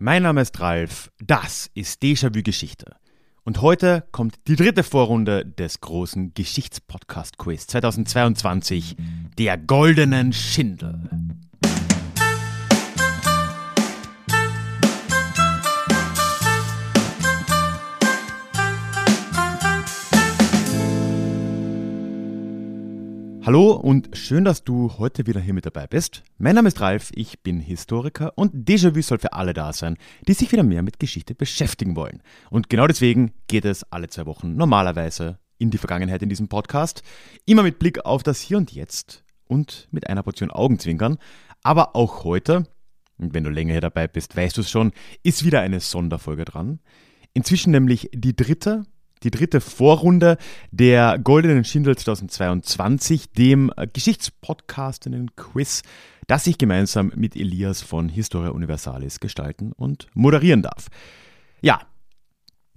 Mein Name ist Ralf, das ist Déjà-vu Geschichte. Und heute kommt die dritte Vorrunde des großen Geschichtspodcast-Quiz 2022, der Goldenen Schindel. Hallo und schön, dass du heute wieder hier mit dabei bist. Mein Name ist Ralf, ich bin Historiker und Déjà-vu soll für alle da sein, die sich wieder mehr mit Geschichte beschäftigen wollen. Und genau deswegen geht es alle zwei Wochen normalerweise in die Vergangenheit in diesem Podcast. Immer mit Blick auf das Hier und Jetzt und mit einer Portion Augenzwinkern. Aber auch heute, und wenn du länger hier dabei bist, weißt du es schon, ist wieder eine Sonderfolge dran. Inzwischen nämlich die dritte die dritte Vorrunde der Goldenen Schindel 2022, dem Geschichtspodcastinnen-Quiz, das ich gemeinsam mit Elias von Historia Universalis gestalten und moderieren darf. Ja,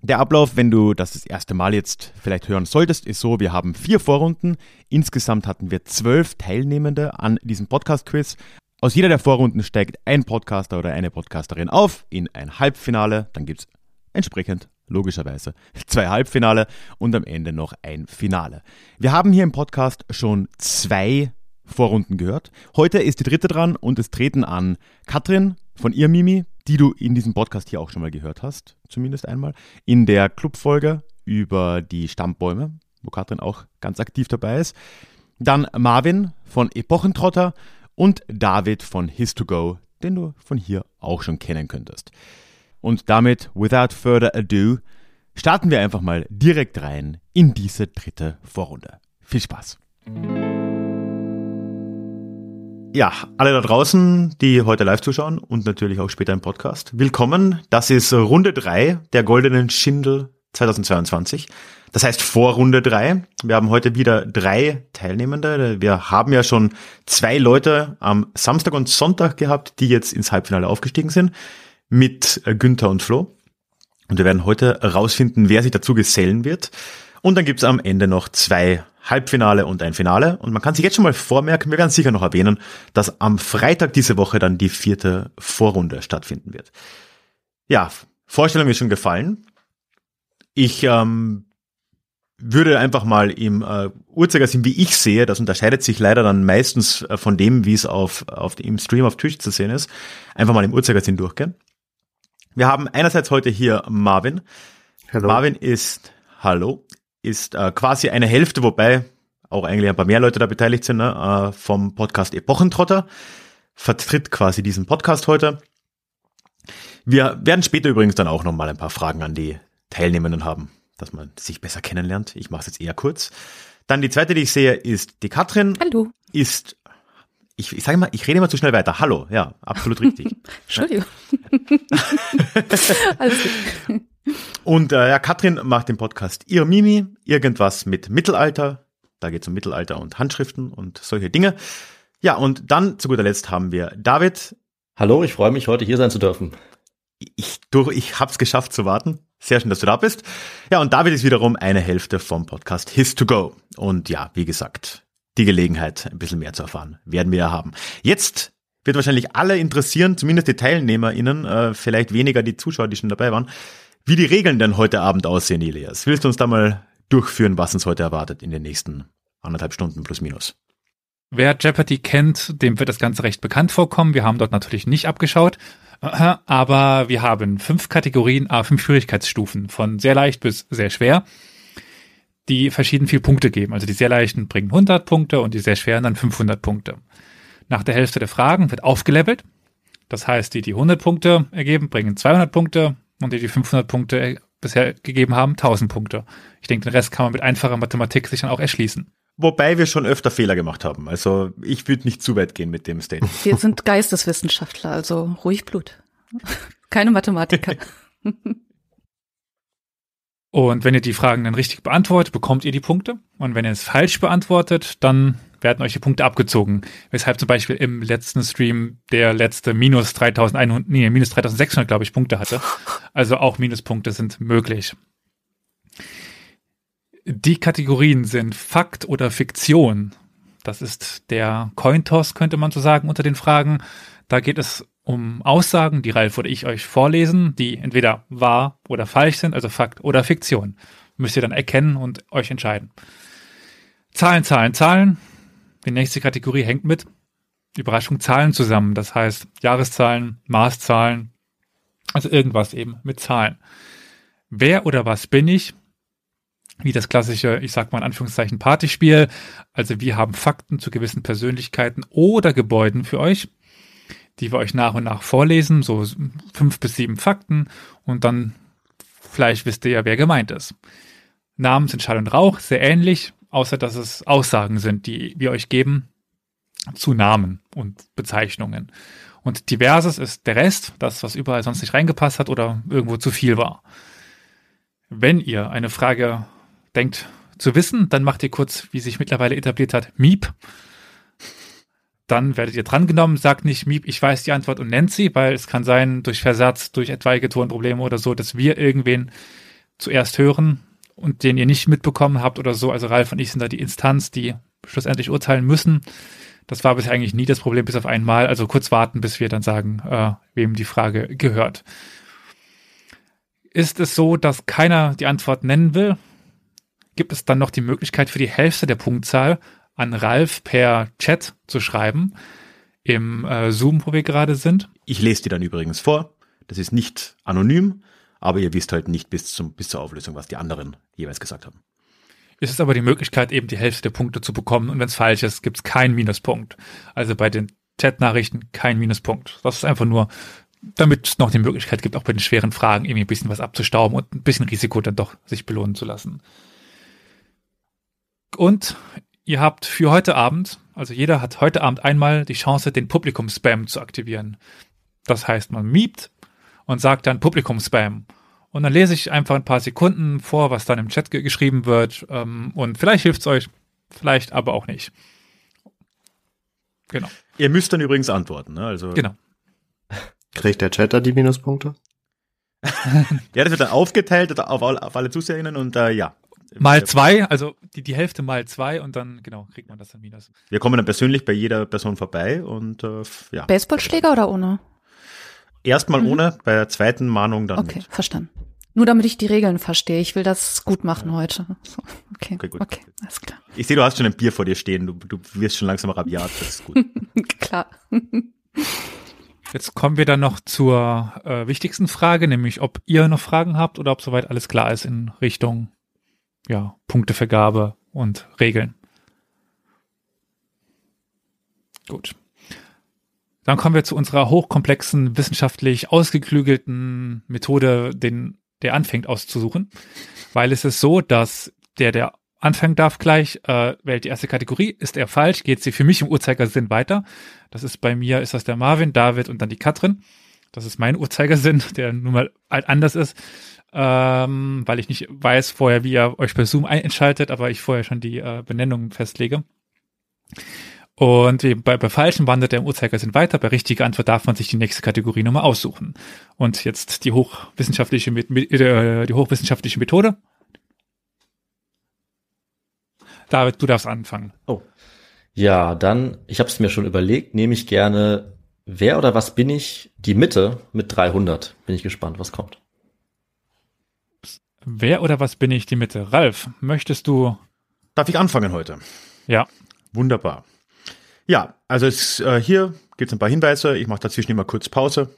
der Ablauf, wenn du das das erste Mal jetzt vielleicht hören solltest, ist so, wir haben vier Vorrunden. Insgesamt hatten wir zwölf Teilnehmende an diesem Podcast-Quiz. Aus jeder der Vorrunden steigt ein Podcaster oder eine Podcasterin auf in ein Halbfinale. Dann gibt es entsprechend logischerweise zwei Halbfinale und am Ende noch ein Finale. Wir haben hier im Podcast schon zwei Vorrunden gehört. Heute ist die dritte dran und es treten an Katrin von ihr Mimi, die du in diesem Podcast hier auch schon mal gehört hast, zumindest einmal, in der Clubfolge über die Stammbäume, wo Katrin auch ganz aktiv dabei ist. Dann Marvin von Epochentrotter und David von His2Go, den du von hier auch schon kennen könntest. Und damit, without further ado, starten wir einfach mal direkt rein in diese dritte Vorrunde. Viel Spaß! Ja, alle da draußen, die heute live zuschauen und natürlich auch später im Podcast, willkommen. Das ist Runde 3 der Goldenen Schindel 2022. Das heißt vor Runde 3. Wir haben heute wieder drei Teilnehmende. Wir haben ja schon zwei Leute am Samstag und Sonntag gehabt, die jetzt ins Halbfinale aufgestiegen sind mit äh, Günther und Flo. Und wir werden heute herausfinden, wer sich dazu gesellen wird. Und dann gibt's am Ende noch zwei Halbfinale und ein Finale. Und man kann sich jetzt schon mal vormerken, wir werden sicher noch erwähnen, dass am Freitag diese Woche dann die vierte Vorrunde stattfinden wird. Ja, Vorstellung ist schon gefallen. Ich ähm, würde einfach mal im äh, Uhrzeigersinn, wie ich sehe, das unterscheidet sich leider dann meistens äh, von dem, wie es auf, auf, im Stream auf Twitch zu sehen ist, einfach mal im Uhrzeigersinn durchgehen. Wir haben einerseits heute hier Marvin. Hallo. Marvin ist, hallo, ist äh, quasi eine Hälfte, wobei auch eigentlich ein paar mehr Leute da beteiligt sind, ne, äh, vom Podcast Epochentrotter. Vertritt quasi diesen Podcast heute. Wir werden später übrigens dann auch nochmal ein paar Fragen an die Teilnehmenden haben, dass man sich besser kennenlernt. Ich mache es jetzt eher kurz. Dann die zweite, die ich sehe, ist die Katrin. Hallo. Ist ich, ich sage mal, ich rede immer zu schnell weiter. Hallo, ja, absolut richtig. Entschuldigung. Alles gut. Und äh, ja, Katrin macht den Podcast Ihr Mimi, irgendwas mit Mittelalter. Da geht es um Mittelalter und Handschriften und solche Dinge. Ja, und dann zu guter Letzt haben wir David. Hallo, ich freue mich, heute hier sein zu dürfen. Ich, du, ich hab's geschafft zu warten. Sehr schön, dass du da bist. Ja, und David ist wiederum eine Hälfte vom Podcast His to Go. Und ja, wie gesagt, die Gelegenheit, ein bisschen mehr zu erfahren. Werden wir ja haben. Jetzt wird wahrscheinlich alle interessieren, zumindest die TeilnehmerInnen, äh, vielleicht weniger die Zuschauer, die schon dabei waren, wie die Regeln denn heute Abend aussehen, Elias. Willst du uns da mal durchführen, was uns heute erwartet in den nächsten anderthalb Stunden plus minus? Wer Jeopardy kennt, dem wird das Ganze recht bekannt vorkommen. Wir haben dort natürlich nicht abgeschaut, aber wir haben fünf Kategorien, a fünf Schwierigkeitsstufen von sehr leicht bis sehr schwer die verschieden viel Punkte geben. Also die sehr leichten bringen 100 Punkte und die sehr schweren dann 500 Punkte. Nach der Hälfte der Fragen wird aufgelevelt. Das heißt, die, die 100 Punkte ergeben, bringen 200 Punkte und die, die 500 Punkte bisher gegeben haben, 1000 Punkte. Ich denke, den Rest kann man mit einfacher Mathematik sich dann auch erschließen. Wobei wir schon öfter Fehler gemacht haben. Also ich würde nicht zu weit gehen mit dem Statement. Wir sind Geisteswissenschaftler, also ruhig Blut. Keine Mathematiker. Und wenn ihr die Fragen dann richtig beantwortet, bekommt ihr die Punkte. Und wenn ihr es falsch beantwortet, dann werden euch die Punkte abgezogen. Weshalb zum Beispiel im letzten Stream der letzte minus 3100, nee, minus 3600, glaube ich, Punkte hatte. Also auch Minuspunkte sind möglich. Die Kategorien sind Fakt oder Fiktion. Das ist der Cointoss, könnte man so sagen, unter den Fragen. Da geht es um Aussagen, die Ralf oder ich euch vorlesen, die entweder wahr oder falsch sind, also Fakt oder Fiktion. Müsst ihr dann erkennen und euch entscheiden. Zahlen, Zahlen, Zahlen. Die nächste Kategorie hängt mit Überraschung Zahlen zusammen. Das heißt Jahreszahlen, Maßzahlen, also irgendwas eben mit Zahlen. Wer oder was bin ich? Wie das klassische, ich sag mal in Anführungszeichen, Partyspiel. Also wir haben Fakten zu gewissen Persönlichkeiten oder Gebäuden für euch die wir euch nach und nach vorlesen, so fünf bis sieben Fakten und dann vielleicht wisst ihr ja, wer gemeint ist. Namen sind Schall und Rauch, sehr ähnlich, außer dass es Aussagen sind, die wir euch geben zu Namen und Bezeichnungen. Und diverses ist der Rest, das, was überall sonst nicht reingepasst hat oder irgendwo zu viel war. Wenn ihr eine Frage denkt zu wissen, dann macht ihr kurz, wie sich mittlerweile etabliert hat, Miep dann werdet ihr drangenommen, sagt nicht, Miep, ich weiß die Antwort und nennt sie, weil es kann sein, durch Versatz, durch etwaige Tonprobleme oder so, dass wir irgendwen zuerst hören und den ihr nicht mitbekommen habt oder so. Also Ralf und ich sind da die Instanz, die schlussendlich urteilen müssen. Das war bisher eigentlich nie das Problem, bis auf einmal. Also kurz warten, bis wir dann sagen, äh, wem die Frage gehört. Ist es so, dass keiner die Antwort nennen will? Gibt es dann noch die Möglichkeit für die Hälfte der Punktzahl an Ralf per Chat zu schreiben im äh, Zoom, wo wir gerade sind. Ich lese die dann übrigens vor. Das ist nicht anonym, aber ihr wisst halt nicht bis, zum, bis zur Auflösung, was die anderen jeweils gesagt haben. Es ist aber die Möglichkeit, eben die Hälfte der Punkte zu bekommen und wenn es falsch ist, gibt es keinen Minuspunkt. Also bei den Chat-Nachrichten kein Minuspunkt. Das ist einfach nur, damit es noch die Möglichkeit gibt, auch bei den schweren Fragen irgendwie ein bisschen was abzustauben und ein bisschen Risiko dann doch sich belohnen zu lassen. Und ihr habt für heute Abend, also jeder hat heute Abend einmal die Chance, den Publikum-Spam zu aktivieren. Das heißt, man miebt und sagt dann Publikum-Spam. Und dann lese ich einfach ein paar Sekunden vor, was dann im Chat ge geschrieben wird. Ähm, und vielleicht hilft es euch, vielleicht aber auch nicht. Genau. Ihr müsst dann übrigens antworten. Ne? Also genau. Kriegt der Chatter die Minuspunkte? ja, das wird dann aufgeteilt auf, auf alle Zuseherinnen und äh, ja. Mal zwei, also die, die Hälfte mal zwei und dann, genau, kriegt man das dann minus. Wir kommen dann persönlich bei jeder Person vorbei und äh, ja. Baseballschläger oder ohne? Erstmal mhm. ohne, bei der zweiten Mahnung dann. Okay, mit. verstanden. Nur damit ich die Regeln verstehe. Ich will das gut machen ja. heute. Okay, okay, gut. Okay, alles klar. Ich sehe, du hast schon ein Bier vor dir stehen. Du, du wirst schon langsam rabiat. Das ist gut. klar. Jetzt kommen wir dann noch zur äh, wichtigsten Frage, nämlich ob ihr noch Fragen habt oder ob soweit alles klar ist in Richtung ja, Punktevergabe und Regeln. Gut. Dann kommen wir zu unserer hochkomplexen, wissenschaftlich ausgeklügelten Methode, den der anfängt auszusuchen. Weil es ist so, dass der, der anfangen darf gleich, äh, wählt die erste Kategorie. Ist er falsch, geht sie für mich im Uhrzeigersinn weiter. Das ist bei mir, ist das der Marvin, David und dann die Katrin. Das ist mein Uhrzeigersinn, der nun mal anders ist ähm, weil ich nicht weiß vorher, wie ihr euch bei Zoom einschaltet, aber ich vorher schon die äh, Benennungen festlege. Und bei, bei falschen wandert der im Uhrzeigersinn weiter. Bei richtiger Antwort darf man sich die nächste Kategorie nochmal aussuchen. Und jetzt die hochwissenschaftliche, äh, die hochwissenschaftliche Methode. David, du darfst anfangen. Oh. Ja, dann, ich habe es mir schon überlegt, nehme ich gerne, wer oder was bin ich? Die Mitte mit 300. Bin ich gespannt, was kommt. Wer oder was bin ich die Mitte? Ralf, möchtest du? Darf ich anfangen heute? Ja. Wunderbar. Ja, also es, äh, hier gibt es ein paar Hinweise. Ich mache dazwischen immer kurz Pause,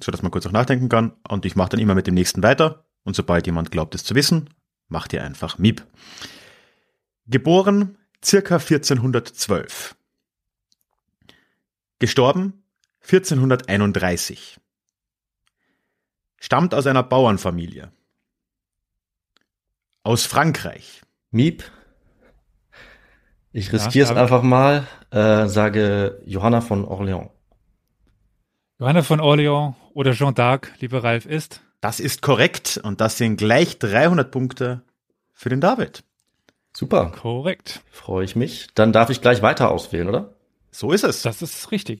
so dass man kurz auch nachdenken kann. Und ich mache dann immer mit dem nächsten weiter. Und sobald jemand glaubt, es zu wissen, macht ihr einfach Miep. Geboren circa 1412. Gestorben 1431. Stammt aus einer Bauernfamilie. Aus Frankreich. Miep. Ich riskiere es einfach mal, äh, sage Johanna von Orléans. Johanna von Orléans oder Jean d'Arc, lieber Ralf, ist? Das ist korrekt und das sind gleich 300 Punkte für den David. Super. Korrekt. Freue ich mich. Dann darf ich gleich weiter auswählen, oder? So ist es. Das ist richtig.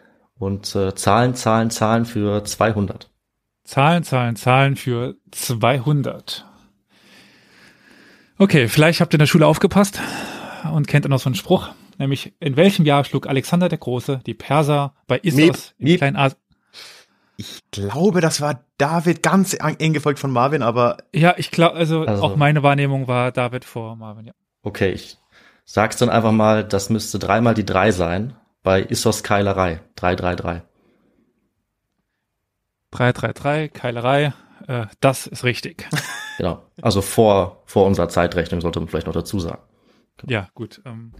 und äh, Zahlen, Zahlen, Zahlen für 200. Zahlen, Zahlen, Zahlen für 200. Okay, vielleicht habt ihr in der Schule aufgepasst und kennt ihr noch so einen Spruch, nämlich in welchem Jahr schlug Alexander der Große die Perser bei Issos in. Kleinasien? Ich glaube, das war David ganz eng gefolgt von Marvin, aber Ja, ich glaube, also, Also- auch meine Wahrnehmung war David vor Marvin, ja. Okay, ich sag's dann einfach mal, das müsste dreimal die drei sein bei Issos Keilerei. 333. 333, Keilerei, äh, das ist richtig. Genau. Also vor, vor unserer Zeitrechnung sollte man vielleicht noch dazu sagen. ja, gut. Ähm,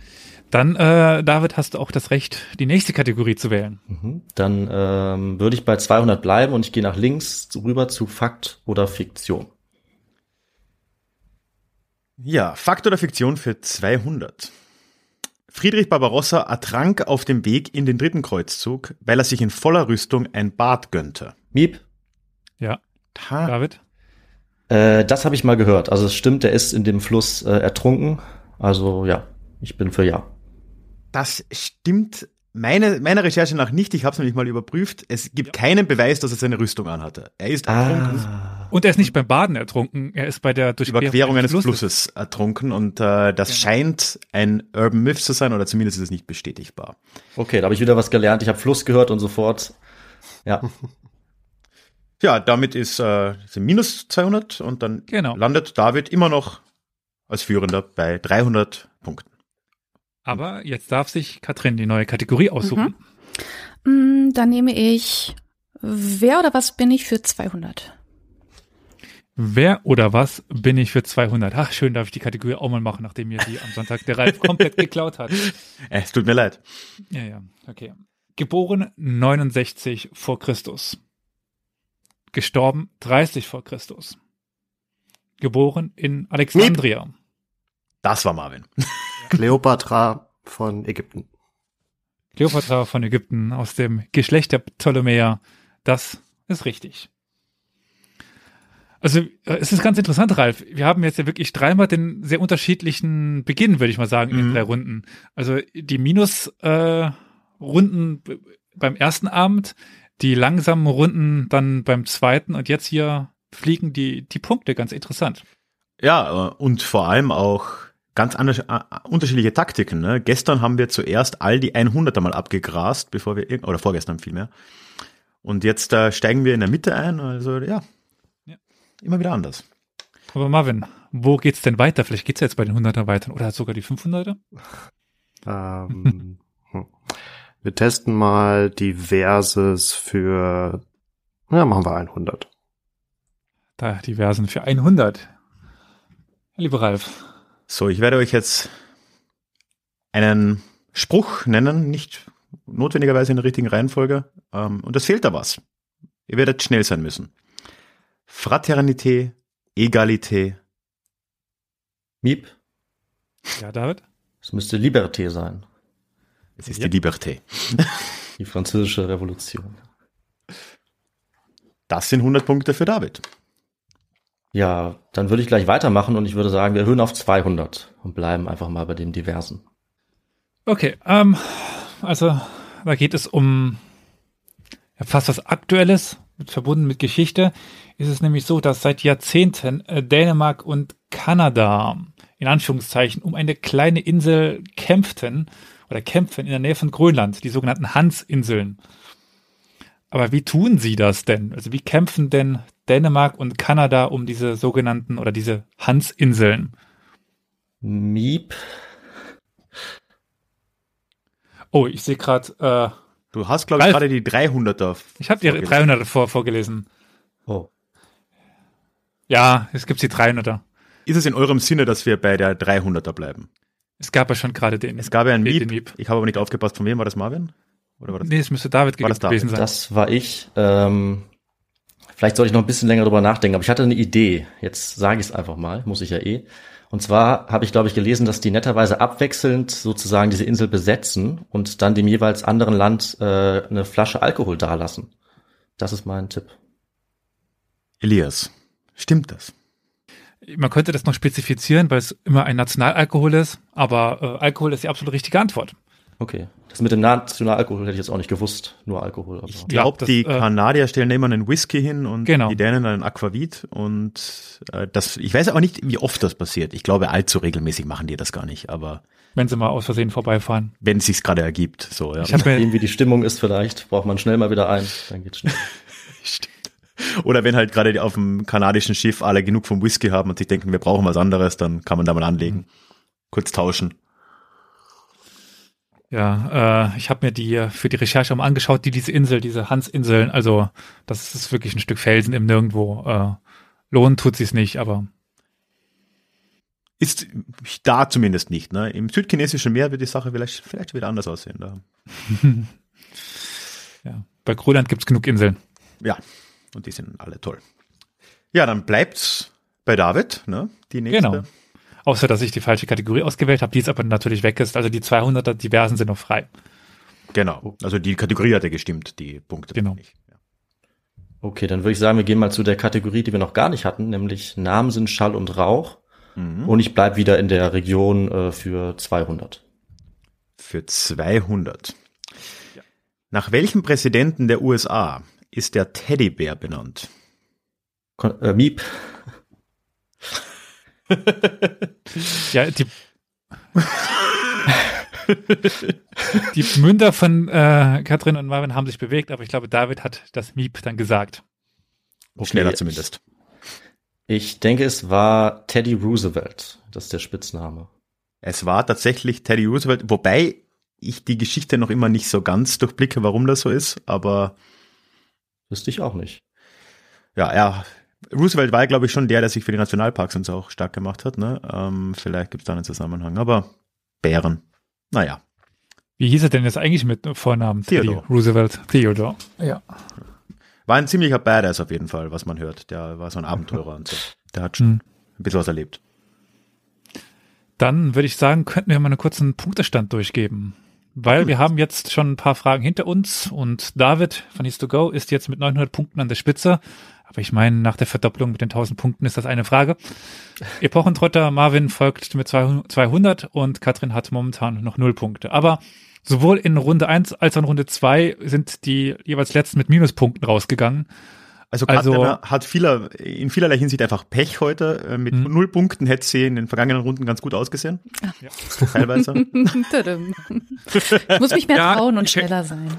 dann, äh, David, hast du auch das Recht, die nächste Kategorie zu wählen. Mhm. Dann ähm, würde ich bei 200 bleiben und ich gehe nach links rüber zu Fakt oder Fiktion. ja, Fakt oder Fiktion für 200. Friedrich Barbarossa ertrank auf dem Weg in den dritten Kreuzzug, weil er sich in voller Rüstung ein Bad gönnte. Miep, Ja, Ha, David? äh, das habe ich mal gehört. Also es stimmt, der ist in dem Fluss äh, ertrunken. Also ja, ich bin für ja. das stimmt meine, meiner Recherche nach nicht. Ich habe es nämlich mal überprüft. Es gibt keinen Beweis, dass er seine Rüstung anhatte. Er ist ertrunken. Ah, Und er ist nicht beim Baden ertrunken, er ist bei der Durchquerung Überquerung eines Flusses. Flusses ertrunken und äh, das Genau. scheint ein Urban Myth zu sein oder zumindest ist es nicht bestätigbar. okay, da habe ich wieder was gelernt. Ich habe Fluss gehört und sofort. Ja, Ja, damit ist äh, sind minus 200 und dann Genau. landet David immer noch als Führender bei 300 Punkten. Aber jetzt darf sich Katrin die neue Kategorie aussuchen. Mm, Dann nehme ich, wer oder was bin ich für 200? Wer oder was bin ich für 200? Ach, schön darf ich die Kategorie auch mal machen, nachdem mir die am Sonntag der Ralf komplett geklaut hat. Äh, es tut mir leid. Ja, ja, okay. Geboren 69 vor Christus. Gestorben 30 vor Christus. Geboren in Alexandria. Das war Marvin. Kleopatra von Ägypten. Kleopatra von Ägypten aus dem Geschlecht der Ptolemäer. Das ist richtig. Also äh, es ist ganz interessant, Ralf. Wir haben jetzt ja wirklich dreimal den sehr unterschiedlichen Beginn, würde ich mal sagen, in den Mhm. drei Runden. Also die Minus-Runden äh, beim ersten Abend, die langsamen Runden dann beim zweiten und jetzt hier fliegen die, die Punkte ganz interessant. Ja, äh, und vor allem auch ganz anders, äh, unterschiedliche Taktiken. Ne? Gestern haben wir zuerst all die 100er mal abgegrast, bevor wir, oder vorgestern vielmehr. Und jetzt äh, steigen wir in der Mitte ein, also ja, Ja. immer wieder anders. Aber Marvin, wo geht's denn weiter? Vielleicht geht's ja jetzt bei den 100er weiter oder sogar die 500er? Ähm, hm. wir testen mal Diverses für, ja, machen wir 100. Da diversen für 100. Lieber Ralf, So, ich werde euch jetzt einen Spruch nennen, nicht notwendigerweise in der richtigen Reihenfolge. Ähm, und es fehlt da was. Ihr werdet schnell sein müssen. Fraternité, Egalité, Miep, ja, David? es müsste Liberté sein. es ist Ja. die Liberté. Die französische Revolution. Das sind 100 Punkte für David. Ja, dann würde ich gleich weitermachen und ich würde sagen, wir erhöhen auf 200 und bleiben einfach mal bei dem Diversen. Okay, ähm, also da geht es um ja, fast was Aktuelles, mit, verbunden mit Geschichte. Ist es nämlich so, dass seit Jahrzehnten äh, Dänemark und Kanada in Anführungszeichen um eine kleine Insel kämpften oder kämpfen in der Nähe von Grönland, die sogenannten Hansinseln. Aber wie tun sie das denn? Also wie kämpfen denn Dänemark und Kanada um diese sogenannten oder diese Hansinseln? Miep, Oh, ich sehe gerade, äh, Du hast, glaube ich, gerade die 300er. ich habe die vorgelesen. 300 vor, vorgelesen. oh, Ja, es gibt die 300er. Ist es in eurem Sinne, dass wir bei der 300er bleiben? Es gab ja schon gerade den. Es gab ja einen Miep. Ich habe aber nicht aufgepasst, von wem war das Marvin? Oder war das? Nee, es müsste David war das gewesen David? sein. Das war ich. Ähm, vielleicht sollte ich noch ein bisschen länger drüber nachdenken, aber ich hatte eine Idee. Jetzt sage ich es einfach mal, muss ich ja eh. Und zwar habe ich, glaube ich, gelesen, dass die netterweise abwechselnd sozusagen diese Insel besetzen und dann dem jeweils anderen Land äh, eine Flasche Alkohol dalassen. Das ist mein Tipp. Elias, stimmt das? Man könnte das noch spezifizieren, weil es immer ein Nationalalkohol ist, aber äh, Alkohol ist die absolut richtige Antwort. Okay. Das mit dem Nationalalkohol hätte ich jetzt auch nicht gewusst, nur Alkohol. Aber ich glaube, die äh, Kanadier stellen immer einen Whisky hin und genau. die Dänen einen Aquavit und äh, das, ich weiß aber nicht, wie oft das passiert. Ich glaube, allzu regelmäßig machen die das gar nicht, aber wenn sie mal aus Versehen vorbeifahren. Wenn es sich gerade ergibt, so ja. Ich habe wie die Stimmung ist vielleicht, braucht man schnell mal wieder ein, dann geht's schnell. Stimmt. Oder wenn halt gerade auf dem kanadischen Schiff alle genug vom Whisky haben und sich denken, wir brauchen was anderes, dann kann man da mal anlegen. Mhm. Kurz tauschen. Ja, äh, ich habe mir die für die Recherche mal angeschaut, die diese Insel, diese Hans-Inseln, also das ist wirklich ein Stück Felsen im Nirgendwo. Äh, lohnen tut sich's nicht, aber ist da zumindest nicht. Ne? Im südchinesischen Meer wird die Sache vielleicht, vielleicht wieder anders aussehen. Da. ja, bei Grönland gibt's genug Inseln. Ja, und die sind alle toll. Ja, dann bleibt's bei David, ne? Die nächste. Genau. Außer, dass ich die falsche Kategorie ausgewählt habe, die jetzt aber natürlich weg ist. Also die 200er diversen sind noch frei. Genau. Also die Kategorie hat ja gestimmt, die Punkte. Genau. Nicht. Ja. Okay, dann würde ich sagen, wir gehen mal zu der Kategorie, die wir noch gar nicht hatten, nämlich Namen sind Schall und Rauch. Mhm. Und ich bleib wieder in der Region äh, für 200. Für 200. Ja. Nach welchem Präsidenten der USA ist der Teddybär benannt? Kon äh, Miep. ja, die, die Münder von äh, Katrin und Marvin haben sich bewegt, aber ich glaube, David hat das Miep dann gesagt. Okay. Schneller zumindest. Ich denke, es war Teddy Roosevelt. Das ist der Spitzname. Es war tatsächlich Teddy Roosevelt, wobei ich die Geschichte noch immer nicht so ganz durchblicke, warum das so ist, aber. Wüsste ich auch nicht. Ja, er Roosevelt war, glaube ich, schon der, der sich für die Nationalparks und so auch stark gemacht hat. Ne? Ähm, vielleicht gibt es da einen Zusammenhang. Aber Bären, naja. Wie hieß er denn jetzt eigentlich mit Vornamen? Theodore. Roosevelt Theodore. Ja. War ein ziemlicher Badass auf jeden Fall, was man hört. Der war so ein Abenteurer und so. Der hat schon hm. ein bisschen was erlebt. Dann würde ich sagen, könnten wir mal einen kurzen Punktestand durchgeben. Weil wir haben jetzt schon ein paar Fragen hinter uns und David von East to Go ist jetzt mit 900 Punkten an der Spitze. Aber ich meine, nach der Verdopplung mit den 1000 Punkten ist das eine Frage. Epochentrotter Marvin folgt mit 200 und Katrin hat momentan noch null Punkte. Aber sowohl in Runde 1 als auch in Runde 2 sind die jeweils letzten mit Minuspunkten rausgegangen. Also Katrin also, hat vieler, in vielerlei Hinsicht einfach Pech heute. Äh, mit hm. null Punkten hätte sie in den vergangenen Runden ganz gut ausgesehen. Ja. Teilweise. ich muss mich mehr trauen und schneller sein.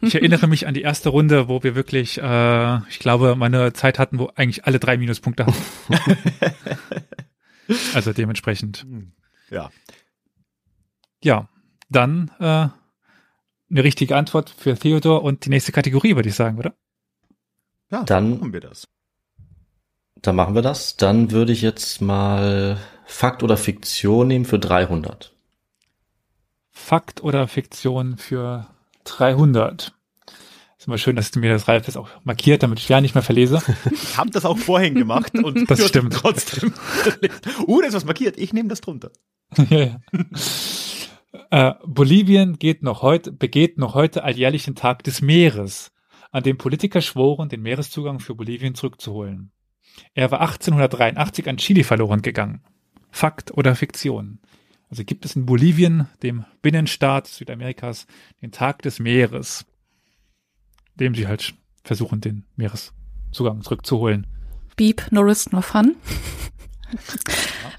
Ich erinnere mich an die erste Runde, wo wir wirklich, äh, ich glaube, meine Zeit hatten, wo eigentlich alle drei Minuspunkte hatten. also dementsprechend. Ja. Ja, dann äh, eine richtige Antwort für Theodor und die nächste Kategorie, würde ich sagen, oder? Ja, dann machen wir das. Dann machen wir das. Dann würde ich jetzt mal Fakt oder Fiktion nehmen für 300. Fakt oder Fiktion für 300. Ist immer schön, dass du mir das Ralf jetzt auch markiert, damit ich ja nicht mehr verlese. Ich habe das auch vorhin gemacht und das stimmt trotzdem. uh, da ist was markiert. Ich nehme das drunter. ja, ja. Äh, Bolivien geht noch heute, begeht noch heute alljährlichen Tag des Meeres, an dem Politiker schworen, den Meereszugang für Bolivien zurückzuholen. Er war 1883 an Chile verloren gegangen. Fakt oder Fiktion? Also gibt es in Bolivien, dem Binnenstaat Südamerikas, den Tag des Meeres, dem sie halt versuchen, den Meereszugang zurückzuholen. Beep, no risk, no fun.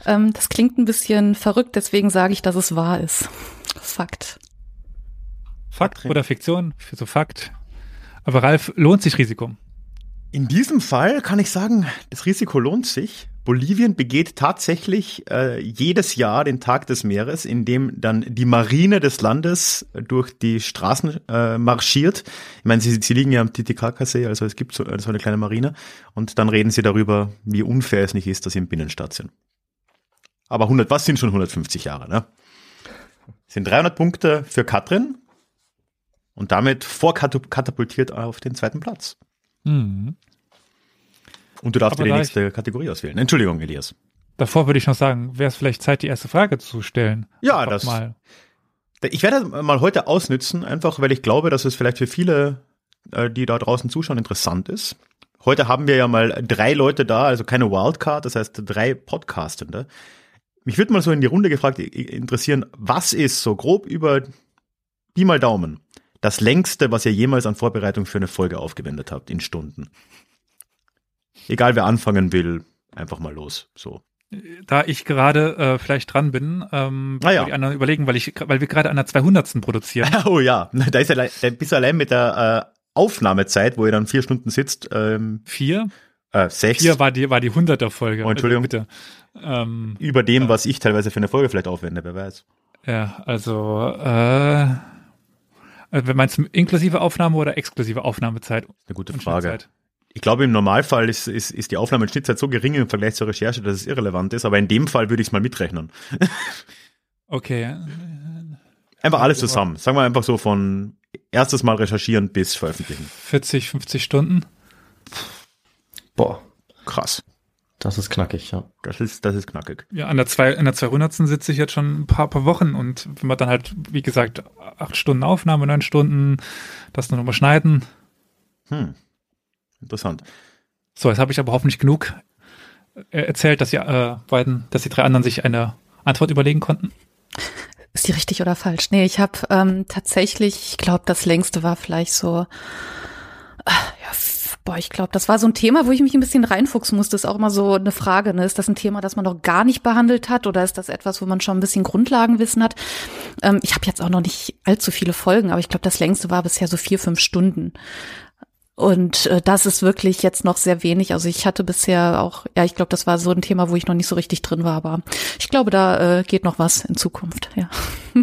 ähm, das klingt ein bisschen verrückt, deswegen sage ich, dass es wahr ist. Fakt. Fakt oder Fiktion? Für so Fakt. Aber Ralf, lohnt sich Risiko? In diesem Fall kann ich sagen, das Risiko lohnt sich. Bolivien begeht tatsächlich äh, jedes Jahr den Tag des Meeres, in dem dann die Marine des Landes durch die Straßen äh, marschiert. Ich meine, sie, sie liegen ja am Titicacasee, also es gibt so, so eine kleine Marine. Und dann reden sie darüber, wie unfair es nicht ist, dass sie im Binnenstadt sind. Aber 100, was sind schon 150 Jahre, ne? sind 300 Punkte für Katrin. und damit vorkatapultiert auf den zweiten Platz. Mhm. Und du darfst dir die nächste Kategorie auswählen. Entschuldigung, Elias. Davor würde ich noch sagen, wäre es vielleicht Zeit, die erste Frage zu stellen. Ja, Einfach das. Mal. Ich werde das mal heute ausnützen, einfach weil ich glaube, dass es vielleicht für viele, äh, die da draußen zuschauen, interessant ist. Heute haben wir ja mal drei Leute da, also keine Wildcard, das heißt drei Podcastende. Mich würde mal so in die Runde gefragt interessieren, was ist so grob über Pi mal Daumen das längste, was ihr jemals an Vorbereitung für eine Folge aufgewendet habt in Stunden? Egal wer anfangen will, einfach mal los. So. Da ich gerade äh, vielleicht dran bin, ähm, ah, ja. die anderen überlegen, weil ich, weil wir gerade an der 200. produzieren. Oh ja, da ist allein, da bist du allein mit der äh, Aufnahmezeit, wo ihr dann vier Stunden sitzt. Ähm, vier? Äh, sechs. Vier war die, war die 100er Folge. Oh, Entschuldigung. Also bitte. Ähm, Über dem, was ich teilweise für eine Folge vielleicht aufwende, wer weiß. Ja, also, äh, äh meinst du inklusive Aufnahme oder exklusive Aufnahmezeit? Eine gute Frage. Ich glaube, im Normalfall ist, ist, ist die Aufnahmeschnittzeit so gering im Vergleich zur Recherche, dass es irrelevant ist, aber in dem Fall würde ich es mal mitrechnen. okay. Einfach alles zusammen. Sagen wir einfach so von erstes Mal recherchieren bis veröffentlichen. 40, 50 Stunden? Boah. Krass. Das ist knackig, ja. Das ist, das ist knackig. Ja, an der, zwei, an der 200. sitze ich jetzt schon ein paar, paar Wochen und wenn man dann halt, wie gesagt, acht Stunden Aufnahme, neun Stunden, das noch mal schneiden. Hm. Interessant. So, jetzt habe ich aber hoffentlich genug äh, erzählt, dass die äh, beiden, dass die drei anderen sich eine Antwort überlegen konnten. Ist die richtig oder falsch? Nee, ich habe ähm, tatsächlich, ich glaube, das längste war vielleicht so, äh, ja, boah, ich glaube, das war so ein Thema, wo ich mich ein bisschen reinfuchsen musste. Ist auch immer so eine Frage, ne? Ist das ein Thema, das man noch gar nicht behandelt hat oder ist das etwas, wo man schon ein bisschen Grundlagenwissen hat? Ähm, ich habe jetzt auch noch nicht allzu viele Folgen, aber ich glaube, das längste war bisher so vier, fünf Stunden. Und äh, das ist wirklich jetzt noch sehr wenig. Also ich hatte bisher auch, ja, ich glaube, das war so ein Thema, wo ich noch nicht so richtig drin war, aber ich glaube, da äh, geht noch was in Zukunft, ja.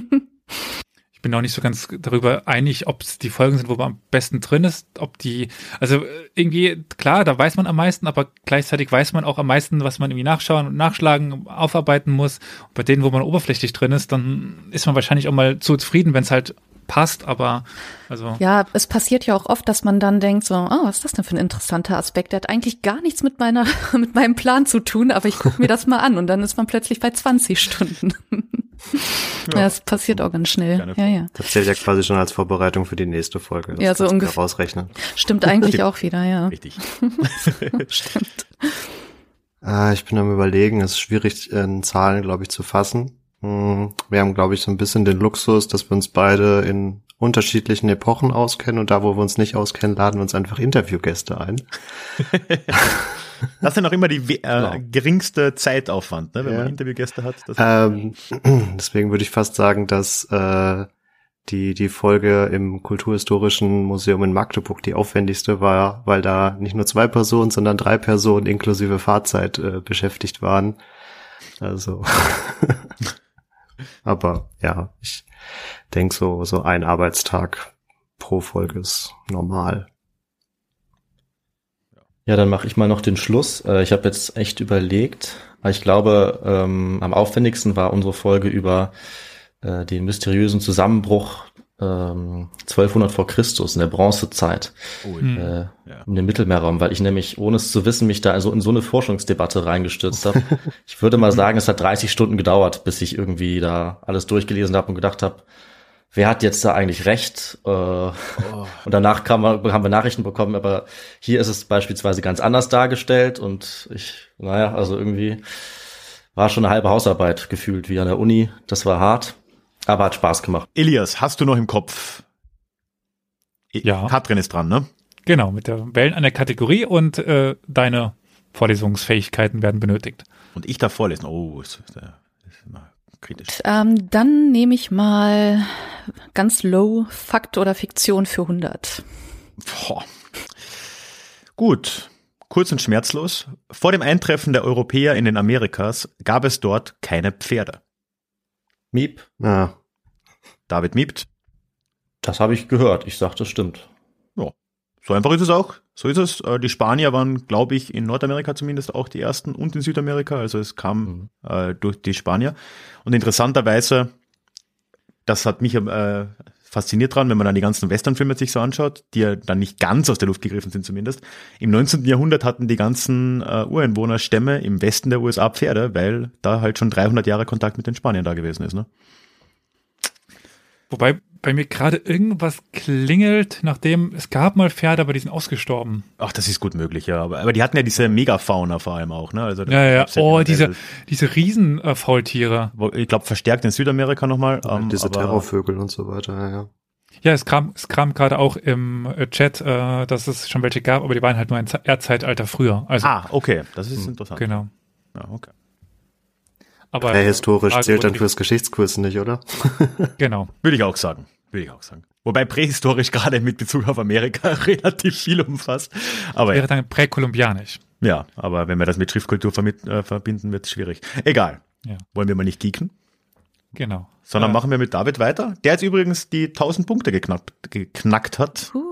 ich bin auch nicht so ganz darüber einig, ob es die Folgen sind, wo man am besten drin ist, ob die, also irgendwie, klar, da weiß man am meisten, aber gleichzeitig weiß man auch am meisten, was man irgendwie nachschauen und nachschlagen, aufarbeiten muss. Und bei denen, wo man oberflächlich drin ist, dann ist man wahrscheinlich auch mal zu zufrieden, wenn es halt passt, aber also. Ja, es passiert ja auch oft, dass man dann denkt so, oh, was ist das denn für ein interessanter Aspekt? Der hat eigentlich gar nichts mit meiner, mit meinem Plan zu tun, aber ich gucke mir das mal an und dann ist man plötzlich bei 20 Stunden. ja, das passiert auch ganz schnell. Ja, ja. Das zählt ja quasi schon als Vorbereitung für die nächste Folge. Das ja, so ungefähr. Rausrechnen. Stimmt eigentlich Stimmt. auch wieder, ja. Richtig. Stimmt. Ah, ich bin am überlegen, es ist schwierig in Zahlen, glaube ich, zu fassen. Hm, wir haben, glaube ich, so ein bisschen den Luxus, dass wir uns beide in unterschiedlichen Epochen auskennen und da, wo wir uns nicht auskennen, laden wir uns einfach Interviewgäste ein. das ist ja noch immer die äh, genau. geringste Zeitaufwand, ne, wenn ja. man Interviewgäste hat. Ähm, deswegen würde ich fast sagen, dass äh, die, die Folge im Kulturhistorischen Museum in Magdeburg die aufwendigste war, weil da nicht nur zwei Personen, sondern drei Personen inklusive Fahrzeit äh, beschäftigt waren. Also Aber ja, ich denke so, so ein Arbeitstag pro Folge ist normal. Ja, dann mache ich mal noch den Schluss. Äh, ich habe jetzt echt überlegt. Ich glaube, ähm, am aufwendigsten war unsere Folge über äh, den mysteriösen Zusammenbruch ähm, 1200 vor Christus in der Bronzezeit oh, äh, ja. in dem Mittelmeerraum, weil ich nämlich, ohne es zu wissen, mich da also in so eine Forschungsdebatte reingestürzt habe. ich würde mal sagen, es hat 30 Stunden gedauert, bis ich irgendwie da alles durchgelesen habe und gedacht habe, wer hat jetzt da eigentlich recht? Äh, oh. Und danach kam, haben wir Nachrichten bekommen, aber hier ist es beispielsweise ganz anders dargestellt und ich, naja, also irgendwie war schon eine halbe Hausarbeit gefühlt wie an der Uni. Das war hart. Aber hat Spaß gemacht. Elias, hast du noch im Kopf? Ja. Katrin ist dran, ne? Genau, mit der Wellen an der Kategorie und äh, deine Vorlesungsfähigkeiten werden benötigt. Und ich darf vorlesen. Oh, ist, ist, ist immer kritisch. Ähm, dann nehme ich mal ganz low Fakt oder Fiktion für 100. Boah. Gut, kurz und schmerzlos. Vor dem Eintreffen der Europäer in den Amerikas gab es dort keine Pferde. Miep. Ja. David miebt. Das habe ich gehört. Ich sag, das stimmt. Ja. So einfach ist es auch. So ist es. Äh, die Spanier waren, glaube ich, in Nordamerika zumindest auch die ersten und in Südamerika. Also es kam mhm. äh, durch die Spanier. Und interessanterweise, das hat mich äh, fasziniert dran, wenn man dann die ganzen Westernfilme sich so anschaut, die ja dann nicht ganz aus der Luft gegriffen sind zumindest. Im 19. Jahrhundert hatten die ganzen äh, Ureinwohnerstämme im Westen der USA Pferde, weil da halt schon 300 Jahre Kontakt mit den Spaniern da gewesen ist. Ne? Wobei bei mir gerade irgendwas klingelt, nachdem es gab mal Pferde, aber die sind ausgestorben. Ach, das ist gut möglich, ja. Aber, aber die hatten ja diese Megafauna vor allem auch, ne? Also ja, ja. Oh, diese, diese Riesenfaultiere. Äh, ich glaube, verstärkt in Südamerika nochmal. Ähm, diese Terrorvögel und so weiter, ja, ja. Ja, es kam, es kam gerade auch im äh, Chat, äh, dass es schon welche gab, aber die waren halt nur ein Erdzeitalter früher. Also, ah, okay, das ist hm, interessant. Genau. Ja, okay. Aber prähistorisch zählt dann fürs Geschichtskurs nicht, oder? genau. Würde ich auch sagen. Würde ich auch sagen. Wobei prähistorisch gerade mit Bezug auf Amerika relativ viel umfasst. Aber wäre dann präkolumbianisch. Ja, aber wenn wir das mit Schriftkultur äh, verbinden, wird es schwierig. Egal. Ja. Wollen wir mal nicht geeken? Genau. Sondern äh, machen wir mit David weiter, der jetzt übrigens die 1000 Punkte geknackt, geknackt hat. Uh.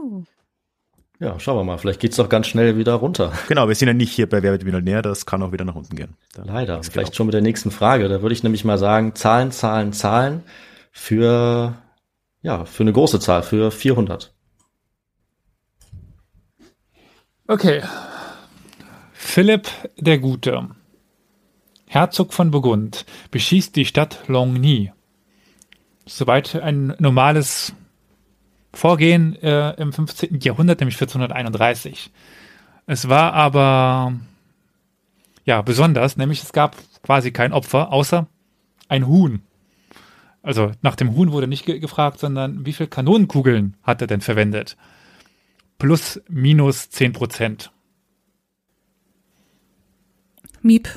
Ja, schauen wir mal. Vielleicht geht's doch ganz schnell wieder runter. Genau, wir sind ja nicht hier bei Wer wird Millionär, das kann auch wieder nach unten gehen. Da Leider. Vielleicht schon mit der nächsten Frage. Da würde ich nämlich mal sagen, Zahlen, Zahlen, Zahlen für, ja, für eine große Zahl, für 400. Okay. Philipp der Gute, Herzog von Burgund, beschießt die Stadt Longny. Soweit ein normales Vorgehen äh, im 15. Jahrhundert, nämlich 1431. Es war aber ja besonders, nämlich es gab quasi kein Opfer, außer ein Huhn. Also nach dem Huhn wurde nicht ge gefragt, sondern wie viele Kanonenkugeln hat er denn verwendet? Plus, minus 10 Prozent. Miep.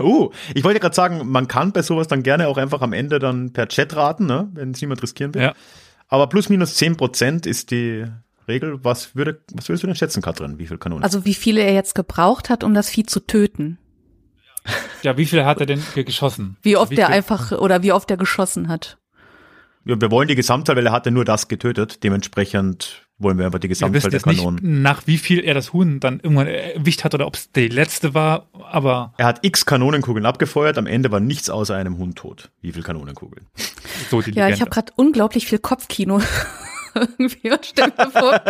Uh, ich wollte gerade sagen, man kann bei sowas dann gerne auch einfach am Ende dann per Chat raten, ne, wenn es niemand riskieren will. Ja. Aber plus minus zehn Prozent ist die Regel. Was würde, was würdest du denn schätzen, Katrin? Wie viel Kanonen? Also wie viele er jetzt gebraucht hat, um das Vieh zu töten? Ja, wie viel hat er denn geschossen? Wie oft er einfach oder wie oft er geschossen hat? Ja, wir wollen die Gesamtzahl, weil er hatte nur das getötet. Dementsprechend wollen wir einfach die Gesamtzahl der Kanonen. Nicht, nach wie viel er das Huhn dann irgendwann erwischt hat oder ob es die letzte war, aber. Er hat x Kanonenkugeln abgefeuert, am Ende war nichts außer einem Hund tot. Wie viel Kanonenkugeln? So die ja, ich habe gerade unglaublich viel Kopfkino. Irgendwie und stell mir vor,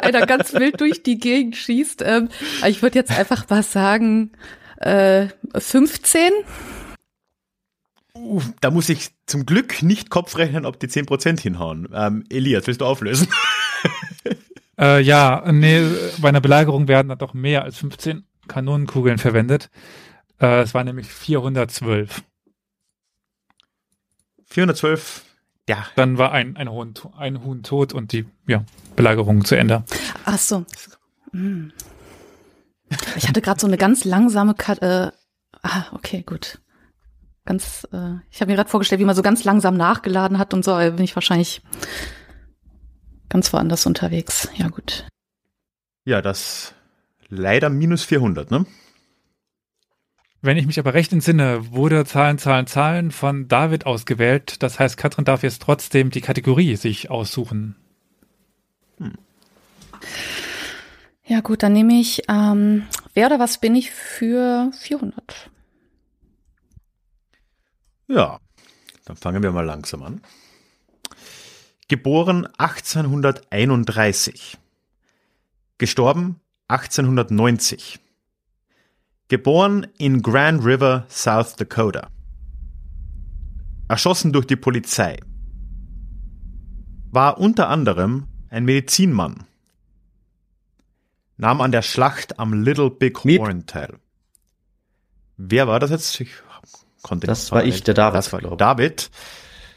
einer ganz wild durch die Gegend schießt. Ähm, ich würde jetzt einfach mal sagen, äh, 15. Uh, da muss ich zum Glück nicht Kopf rechnen, ob die 10% hinhauen. Ähm, Elias, willst du auflösen? Äh, ja, nee, bei einer Belagerung werden dann doch mehr als 15 Kanonenkugeln verwendet. Äh, es waren nämlich 412. 412, ja. Dann war ein, ein, Huhn, ein Huhn tot und die ja, Belagerung zu Ende. Ach so. Hm. Ich hatte gerade so eine ganz langsame Kat äh, Ah, okay, gut. Ganz, äh, ich habe mir gerade vorgestellt, wie man so ganz langsam nachgeladen hat und so, bin ich wahrscheinlich ganz woanders unterwegs. Ja, gut. Ja, das leider minus 400, ne? Wenn ich mich aber recht entsinne, wurde Zahlen, Zahlen, Zahlen von David ausgewählt. Das heißt, Katrin darf jetzt trotzdem die Kategorie sich aussuchen. Hm. Ja gut, dann nehme ich, ähm, wer oder was bin ich für 400? Ja, dann fangen wir mal langsam an geboren 1831, gestorben 1890, geboren in Grand River, South Dakota, erschossen durch die Polizei, war unter anderem ein Medizinmann, nahm an der Schlacht am Little Big Horn teil. Wer war das jetzt? Ich konnte das war ich, der David. Das war David.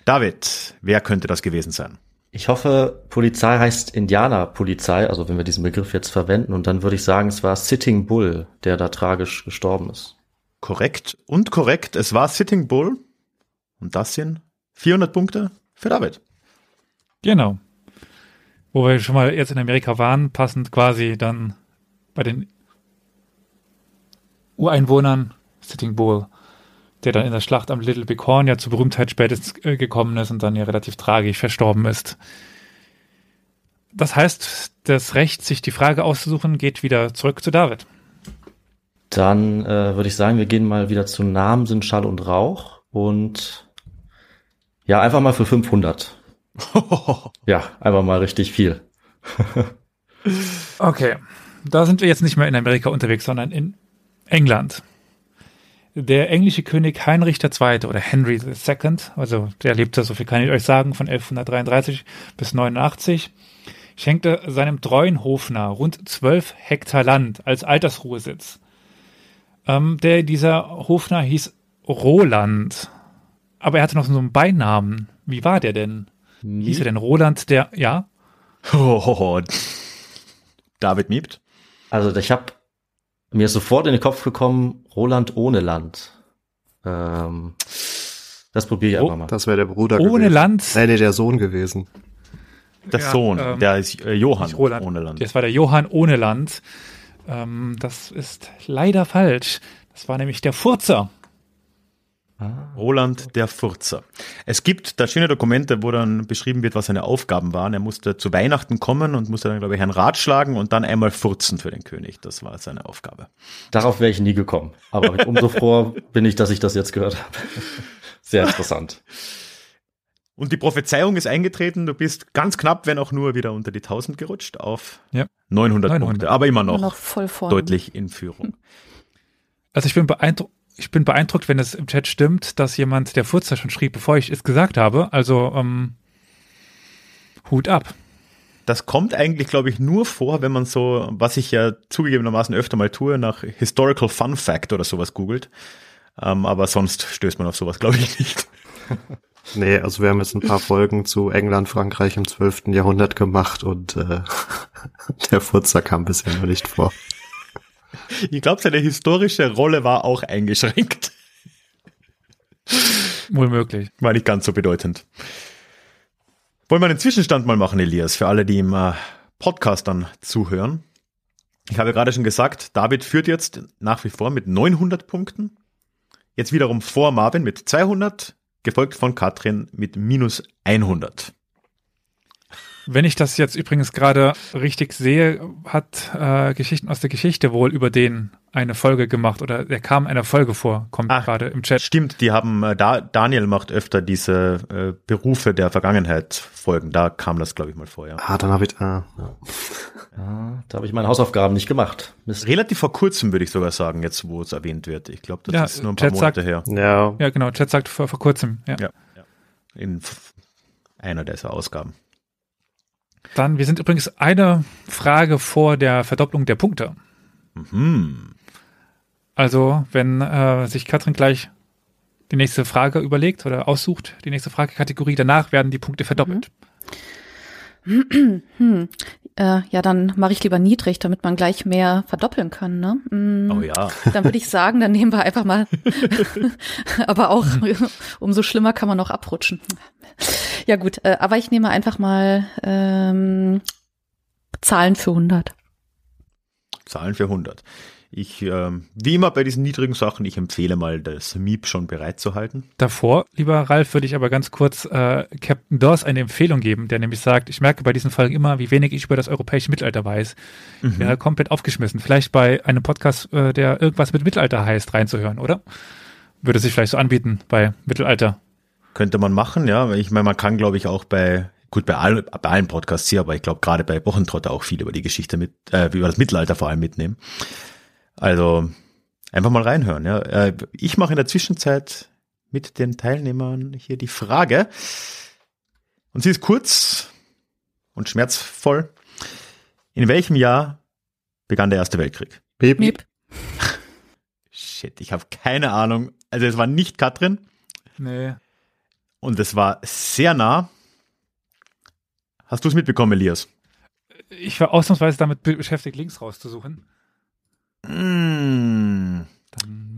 David, wer könnte das gewesen sein? Ich hoffe, Polizei heißt Indianerpolizei, also wenn wir diesen Begriff jetzt verwenden, und dann würde ich sagen, es war Sitting Bull, der da tragisch gestorben ist. Korrekt und korrekt, es war Sitting Bull. Und das sind 400 Punkte für David. Genau. Wo wir schon mal jetzt in Amerika waren, passend quasi dann bei den Ureinwohnern Sitting Bull der dann in der Schlacht am Little Big Horn ja zur Berühmtheit spätestens äh, gekommen ist und dann ja relativ tragisch verstorben ist. Das heißt, das Recht, sich die Frage auszusuchen, geht wieder zurück zu David. Dann äh, würde ich sagen, wir gehen mal wieder zu Namen sind Schall und Rauch und ja, einfach mal für 500. Ja, einfach mal richtig viel. Okay, da sind wir jetzt nicht mehr in Amerika unterwegs, sondern in England. Der englische König Heinrich II. oder Henry II., also der lebte, so viel kann ich euch sagen, von 1133 bis 89, schenkte seinem treuen Hofner rund 12 Hektar Land als Altersruhesitz. Ähm, der, dieser Hofner hieß Roland, aber er hatte noch so einen Beinamen. Wie war der denn? Hieß er denn Roland der, ja? David Miebt. Also ich habe mir ist sofort in den Kopf gekommen, Roland ohne Land. Ähm, das probiere ich Oh, einfach mal. Das wäre der Bruder Ohne gewesen. Land. Nee, nee, der Sohn gewesen. Der Ja, Sohn, ähm, der ist äh, Johann Roland. ohne Land. Das war der Johann ohne Land. Ähm, das ist leider falsch. Das war nämlich der Furzer. Roland der Furzer. Es gibt da schöne Dokumente, wo dann beschrieben wird, was seine Aufgaben waren. Er musste zu Weihnachten kommen und musste dann, glaube ich, Herrn Rat schlagen und dann einmal furzen für den König. Das war seine Aufgabe. Darauf wäre ich nie gekommen. Aber umso froher bin ich, dass ich das jetzt gehört habe. Sehr interessant. Und die Prophezeiung ist eingetreten. Du bist ganz knapp, wenn auch nur wieder unter die 1000 gerutscht auf Ja. 900, 900. Punkte. Aber immer noch, Immer noch voll deutlich in Führung. Also ich bin beeindruckt. Ich bin beeindruckt, wenn es im Chat stimmt, dass jemand der Furzer schon schrieb, bevor ich es gesagt habe. Also ähm, Hut ab. Das kommt eigentlich, glaube ich, nur vor, wenn man so, was ich ja zugegebenermaßen öfter mal tue, nach Historical Fun Fact oder sowas googelt. Ähm, aber sonst stößt man auf sowas, glaube ich, nicht. Nee, also wir haben jetzt ein paar Folgen zu England, Frankreich im 12. Jahrhundert gemacht und äh, der Furzer kam bisher noch nicht vor. Ich glaube, seine historische Rolle war auch eingeschränkt. Wohl möglich. War nicht ganz so bedeutend. Wollen wir einen Zwischenstand mal machen, Elias, für alle, die im äh, Podcast dann zuhören? Ich habe gerade schon gesagt, David führt jetzt nach wie vor mit 900 Punkten. Jetzt wiederum vor Marvin mit 200, gefolgt von Katrin mit minus 100. Wenn ich das jetzt übrigens gerade richtig sehe, hat äh, Geschichten aus der Geschichte wohl über den eine Folge gemacht oder der kam in einer Folge vor, kommt Ach, gerade im Chat. Stimmt, die haben, äh, da, Daniel macht öfter diese äh, Berufe der Vergangenheit Folgen. Da kam das, glaube ich, mal vor, ja. Ah, dann habe ich, ah, ja. Ja, da habe ich meine Hausaufgaben nicht gemacht. Mist. Relativ vor kurzem, würde ich sogar sagen, jetzt wo es erwähnt wird. Ich glaube, das Ja, ist nur ein paar Chat Monate sagt- her. ja, Ja, genau, Chat sagt vor, vor kurzem. Ja. Ja. In einer dieser Ausgaben. Dann, wir sind übrigens eine Frage vor der Verdopplung der Punkte. Hm. Also, wenn äh, sich Katrin gleich die nächste Frage überlegt oder aussucht, die nächste Fragekategorie, danach werden die Punkte verdoppelt. Hm. Äh, ja, dann mache ich lieber niedrig, damit man gleich mehr verdoppeln kann. Ne? Mm, Oh ja. Dann würde ich sagen, dann nehmen wir einfach mal. aber auch umso schlimmer kann man noch abrutschen. Ja gut, äh, aber ich nehme einfach mal ähm, Zahlen für 100. Zahlen für 100. Ich, ähm, wie immer bei diesen niedrigen Sachen, ich empfehle mal, das Miep schon bereit zu halten. Davor, lieber Ralf, würde ich aber ganz kurz äh, Captain Dawes eine Empfehlung geben, der nämlich sagt, ich merke bei diesen Folgen immer, wie wenig ich über das europäische Mittelalter weiß. Ich wäre komplett aufgeschmissen. Vielleicht bei einem Podcast, äh, der irgendwas mit Mittelalter heißt, reinzuhören, oder? Würde sich vielleicht so anbieten bei Mittelalter. Könnte man machen, ja. Ich meine, man kann, glaube ich, auch bei, gut, bei, all, bei allen Podcasts hier, aber ich glaube gerade bei Wochentrotter auch viel über die Geschichte mit, äh, über das Mittelalter vor allem mitnehmen. Also einfach mal reinhören, ja. Äh, ich mache in der Zwischenzeit mit den Teilnehmern hier die Frage. Und sie ist kurz und schmerzvoll. In welchem Jahr begann der Erste Weltkrieg? Baby. Miep. Shit, ich habe keine Ahnung. Also es war nicht Katrin. Nee. Und es war sehr nah. Hast du es mitbekommen, Elias? Ich war ausnahmsweise damit be- beschäftigt, Links rauszusuchen. Dann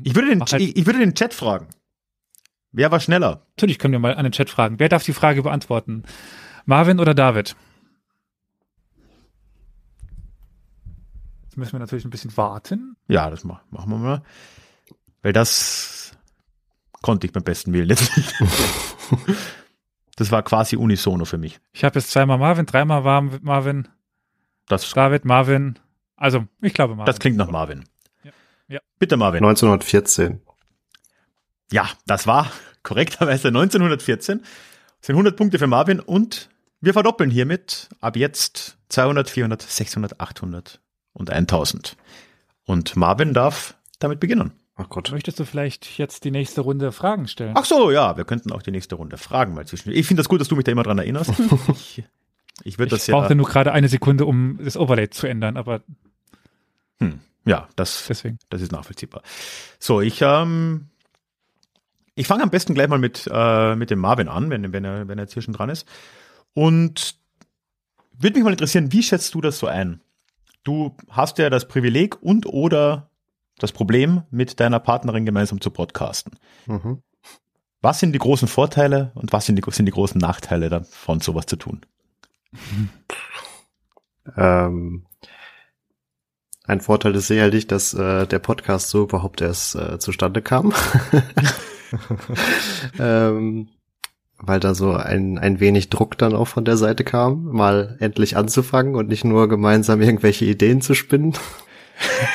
Ich, würde den, halt- ich, ich würde den Chat fragen. Wer war schneller? Natürlich können wir mal an den Chat fragen. Wer darf die Frage beantworten? Marvin oder David? Jetzt müssen wir natürlich ein bisschen warten. Ja, das mach, machen wir mal. Weil das konnte ich beim besten Willen jetzt nicht. das war quasi unisono für mich. Ich habe jetzt zweimal Marvin, dreimal war Marvin, Das, David, Marvin. Also, ich glaube Marvin. das klingt nach Marvin. Ja. Ja. Bitte, Marvin. 1914. Ja, das war korrekterweise 1914. Sind 100 Punkte für Marvin und wir verdoppeln hiermit ab jetzt 200, 400, 600, 800 und 1000. Und Marvin darf damit beginnen. Ach Gott. Möchtest du vielleicht jetzt die nächste Runde Fragen stellen? Ach so, ja, wir könnten auch die nächste Runde fragen mal zwischen. Ich finde das gut, dass du mich da immer dran erinnerst. ich ich würde das ich ja. brauchte nur gerade eine Sekunde, um das Overlay zu ändern, aber Hm, ja, das, deswegen. das ist nachvollziehbar. So, ich ähm, ich fange am besten gleich mal mit äh, mit dem Marvin an, wenn wenn er wenn er jetzt hier schon dran ist. Und würde mich mal interessieren, wie schätzt du das so ein? Du hast ja das Privileg und oder das Problem, mit deiner Partnerin gemeinsam zu podcasten. Mhm. Was sind die großen Vorteile und was sind die, sind die großen Nachteile davon, sowas zu tun? Ähm, ein Vorteil ist sicherlich, dass äh, der Podcast so überhaupt erst äh, zustande kam. ähm, weil da so ein, ein wenig Druck dann auch von der Seite kam, mal endlich anzufangen und nicht nur gemeinsam irgendwelche Ideen zu spinnen.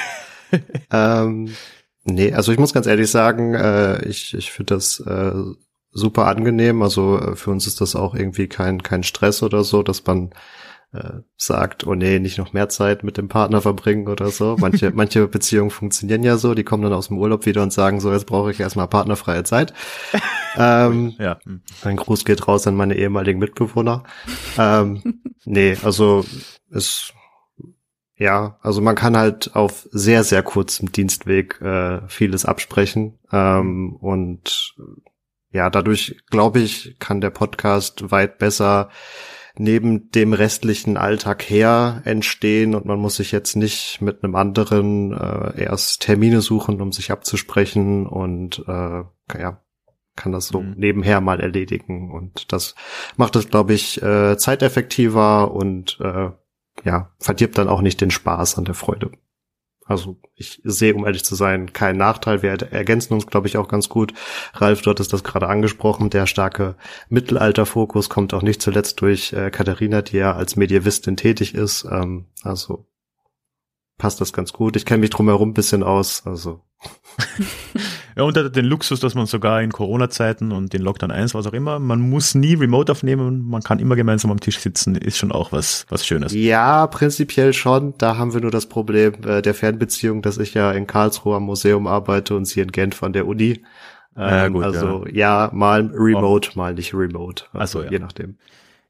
ähm, nee, also ich muss ganz ehrlich sagen, äh, ich, ich finde das äh, super angenehm. Also äh, für uns ist das auch irgendwie kein, kein Stress oder so, dass man äh, sagt, oh nee, nicht noch mehr Zeit mit dem Partner verbringen oder so. Manche, manche Beziehungen funktionieren ja so, die kommen dann aus dem Urlaub wieder und sagen so, jetzt brauche ich erstmal partnerfreie Zeit. ähm, Ja. hm. ein Gruß geht raus an meine ehemaligen Mitbewohner. ähm, nee, also es ja, also man kann halt auf sehr, sehr kurzem Dienstweg äh, vieles absprechen. Ähm, und ja, dadurch, glaube ich, kann der Podcast weit besser neben dem restlichen Alltag her entstehen und man muss sich jetzt nicht mit einem anderen äh, erst Termine suchen, um sich abzusprechen und äh, ja, kann das so Mhm. nebenher mal erledigen und das macht es, glaube ich, äh, zeiteffektiver und äh, ja, verdirbt dann auch nicht den Spaß an der Freude. Also ich sehe, um ehrlich zu sein, keinen Nachteil. Wir ergänzen uns, glaube ich, auch ganz gut. Ralf, du hattest das gerade angesprochen. Der starke Mittelalterfokus kommt auch nicht zuletzt durch äh, Katharina, die ja als Medievistin tätig ist. Ähm, also passt das ganz gut. Ich kenne mich drumherum ein bisschen aus. Also Ja, und er hat den Luxus, dass man sogar in Corona-Zeiten und in Lockdown 1, was auch immer, man muss nie remote aufnehmen, man kann immer gemeinsam am Tisch sitzen, ist schon auch was, was Schönes. Ja, prinzipiell schon. Da haben wir nur das Problem äh, der Fernbeziehung, dass ich ja in Karlsruhe am Museum arbeite und sie in Genf an der Uni. Ähm, Ja, gut, also ja. mal remote, mal nicht remote. Also, so, ja. je nachdem.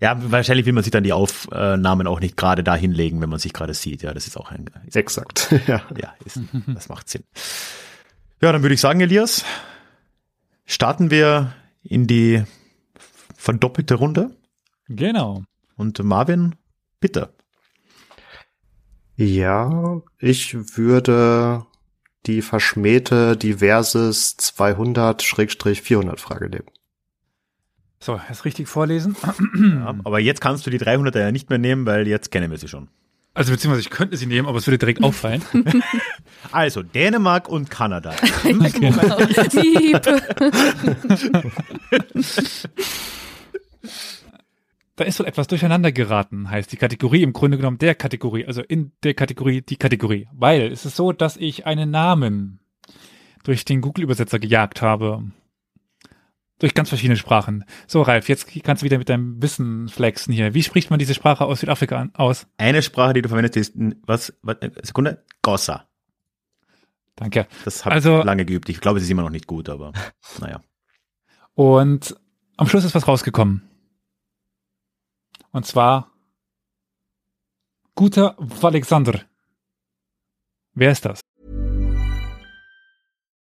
Ja, wahrscheinlich will man sich dann die Aufnahmen auch nicht gerade da hinlegen, wenn man sich gerade sieht. Ja, das ist auch ein, ist, Exakt. ja. ja, ist, das macht Sinn. Ja, dann würde ich sagen, Elias, starten wir in die verdoppelte Runde Genau. und Marvin, bitte. Ja, ich würde die verschmähte Diverses 200-400 Frage nehmen. So, jetzt richtig vorlesen. Ja, aber jetzt kannst du die 300er ja nicht mehr nehmen, weil jetzt kennen wir sie schon. Also beziehungsweise ich könnte sie nehmen, aber es würde direkt auffallen. Also Dänemark und Kanada. Genau. Piep. Da ist wohl etwas durcheinander geraten, heißt die Kategorie im Grunde genommen der Kategorie, also in der Kategorie die Kategorie. Weil es ist so, dass ich einen Namen durch den Google-Übersetzer gejagt habe. Durch ganz verschiedene Sprachen. So, Ralf, jetzt kannst du wieder mit deinem Wissen flexen hier. Wie spricht man diese Sprache aus Südafrika aus? Eine Sprache, die du verwendest, ist, was, was Sekunde, Gossa. Danke. Das habe Also- ich lange geübt. Ich glaube, es ist immer noch nicht gut, aber naja. Und am Schluss ist was rausgekommen. Und zwar Guter Alexander. Wer ist das?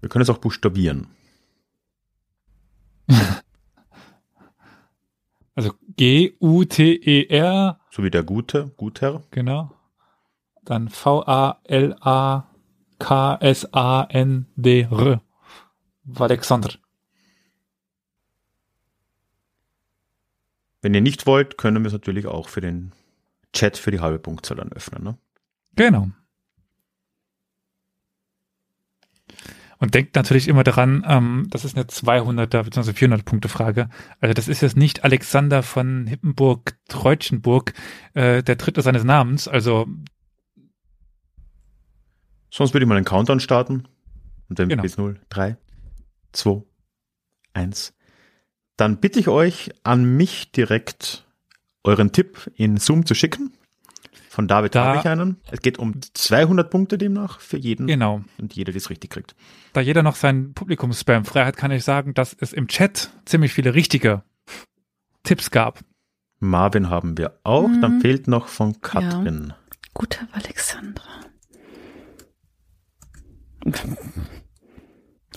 Wir können es auch buchstabieren. Also G-U-T-E-R, So wie der Gute, Guter. genau. Dann V-A-L-A-X-A-N-D-R. K-S-A-N-D-R. Alexander. Wenn ihr nicht wollt, können wir es natürlich auch für den Chat für die halbe Punktzahl dann öffnen. Ne? Genau. Und denkt natürlich immer daran, ähm, das ist eine 200er bzw. 400 Punkte Frage. Also das ist jetzt nicht Alexander von Hippenburg Treutschenburg, äh, der dritte seines Namens. Also Sonst würde ich mal einen Countdown starten. Und dann Genau. bis 0, 3, 2, 1. Dann bitte ich euch, an mich direkt euren Tipp in Zoom zu schicken. Von David Da- habe ich einen. Es geht um 200 Punkte demnach für jeden genau. und jeder, die es richtig kriegt. Da jeder noch seinen Publikumsspam frei hat, kann ich sagen, dass es im Chat ziemlich viele richtige Tipps gab. Marvin haben wir auch. Dann Mhm. fehlt noch von Katrin. Guter Alexandra.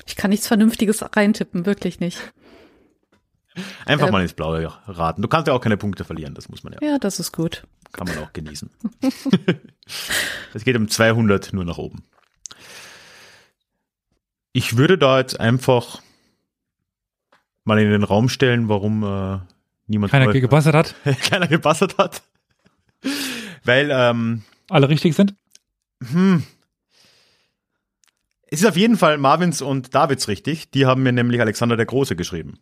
Ich kann nichts Vernünftiges reintippen, wirklich nicht. Einfach Äh, mal ins Blaue raten. Du kannst ja auch keine Punkte verlieren, das muss man ja, Ja, das ist gut. Kann man auch genießen. es geht um 200 nur nach oben. Ich würde da jetzt einfach mal in den Raum stellen, warum äh, niemand Keiner euch- gebassert hat, keiner gebassert hat. Weil ähm, alle richtig sind. hm, es ist auf jeden Fall Marvins und Davids richtig. Die haben mir nämlich Alexander der Große geschrieben.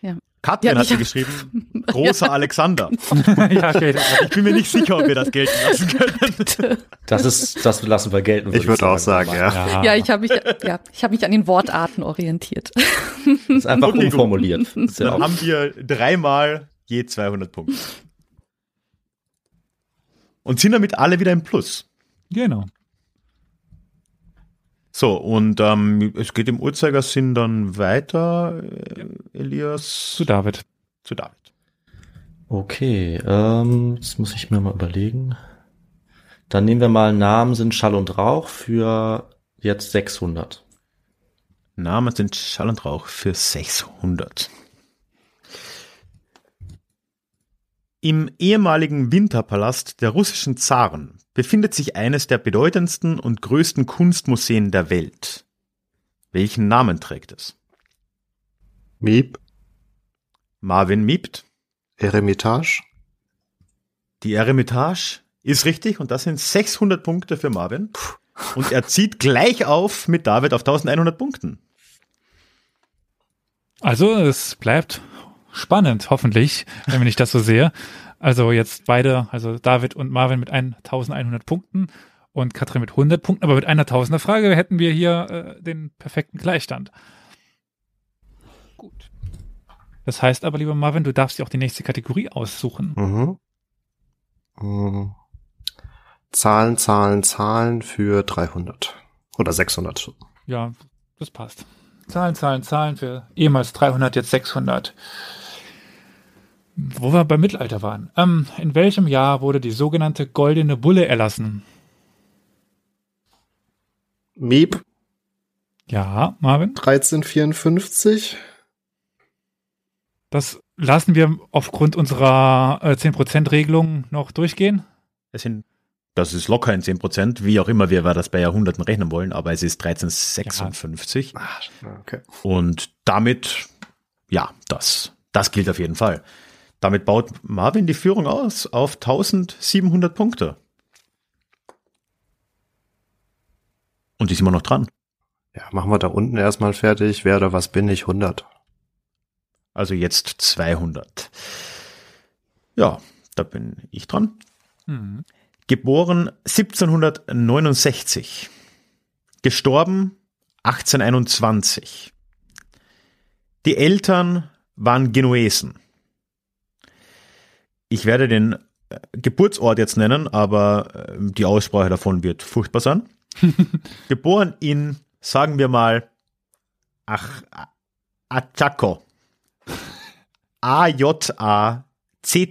Ja. Katrin Ja, hat hab- geschrieben, großer Alexander. ja, okay. Ich bin mir nicht sicher, ob wir das gelten lassen können. Das ist, das lassen wir gelten. Ich würde auch sagen, ja. Ja, Ja, ich habe mich, ja, ich habe mich an den Wortarten orientiert. Das ist einfach Okay, gut. umformuliert. Ist ja Dann haben wir dreimal je 200 Punkte. Und sind damit alle wieder im Plus. genau. So, und ähm, es geht im Uhrzeigersinn dann weiter, äh, Elias, Zu David. zu David. okay, ähm, das muss ich mir mal überlegen. Dann nehmen wir mal Namen sind Schall und Rauch für jetzt 600. Namen sind Schall und Rauch für 600. Im ehemaligen Winterpalast der russischen Zaren befindet sich eines der bedeutendsten und größten Kunstmuseen der Welt. Welchen Namen trägt es? Miep, Marvin Miebt. Eremitage, Die Eremitage ist richtig und das sind 600 Punkte für Marvin. Und er zieht gleich auf mit David auf 1100 Punkten. Also es bleibt spannend, hoffentlich, wenn ich das so sehe. Also jetzt beide, also David und Marvin mit 1100 Punkten und Katrin mit 100 Punkten, aber mit einer Tausender Frage hätten wir hier äh, den perfekten Gleichstand. Gut. Das heißt aber, lieber Marvin, du darfst dir auch die nächste Kategorie aussuchen. mhm. Mhm. Zahlen, Zahlen, Zahlen für 300. Oder 600. Ja, das passt. Zahlen, Zahlen, Zahlen für ehemals 300, jetzt 600. Wo wir beim Mittelalter waren. Ähm, in welchem Jahr wurde die sogenannte Goldene Bulle erlassen? Miep, Ja, Marvin? 1354. Das lassen wir aufgrund unserer äh, 10%-Regelung noch durchgehen. Das sind, das ist locker in 10%, wie auch immer wir das bei Jahrhunderten rechnen wollen, aber es ist 1356. Ah, okay. Und damit, ja, das, das gilt auf jeden Fall. Damit baut Marvin die Führung aus auf 1700 Punkte. Und die ist immer noch dran. Ja, machen wir da unten erstmal fertig. Wer oder was bin ich? 100. Also jetzt 200. Ja, da bin ich dran. Hm. Geboren 1769. Gestorben 1821. Die Eltern waren Genuesen. Ich werde den äh, Geburtsort jetzt nennen, aber äh, die Aussprache davon wird furchtbar sein. Geboren in, sagen wir mal, Ach, Achaco.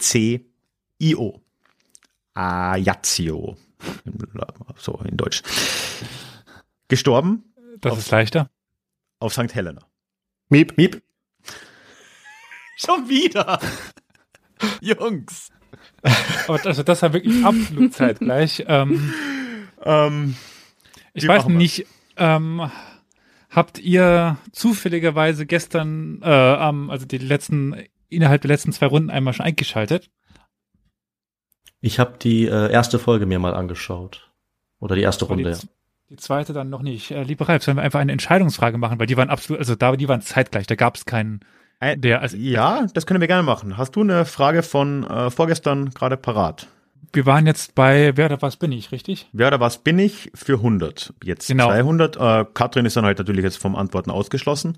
A-J-A-C-C-I-O. Ajaccio. So in Deutsch. Gestorben Das Auf- ist leichter. auf St. Helena. Miep, miep. Schon wieder. Jungs. Aber also das war wirklich absolut zeitgleich. Ähm, Ähm, Ich weiß nicht, ähm, habt ihr zufälligerweise gestern, äh, am- also die letzten, innerhalb der letzten zwei Runden einmal schon eingeschaltet? Ich habe die äh, erste Folge mir mal angeschaut. Oder die erste Aber Runde. Die, die zweite dann noch nicht. Äh, lieber Ralf, sollen wir einfach eine Entscheidungsfrage machen, weil die waren absolut, also da, die waren zeitgleich, da gab es keinen, Ein- der, also Ja, das können wir gerne machen. Hast du eine Frage von äh, vorgestern gerade parat? wir waren jetzt bei, wer oder was bin ich, richtig? Wer oder was bin ich für 100? Jetzt Genau. 200. Äh, Katrin ist dann halt natürlich jetzt vom Antworten ausgeschlossen.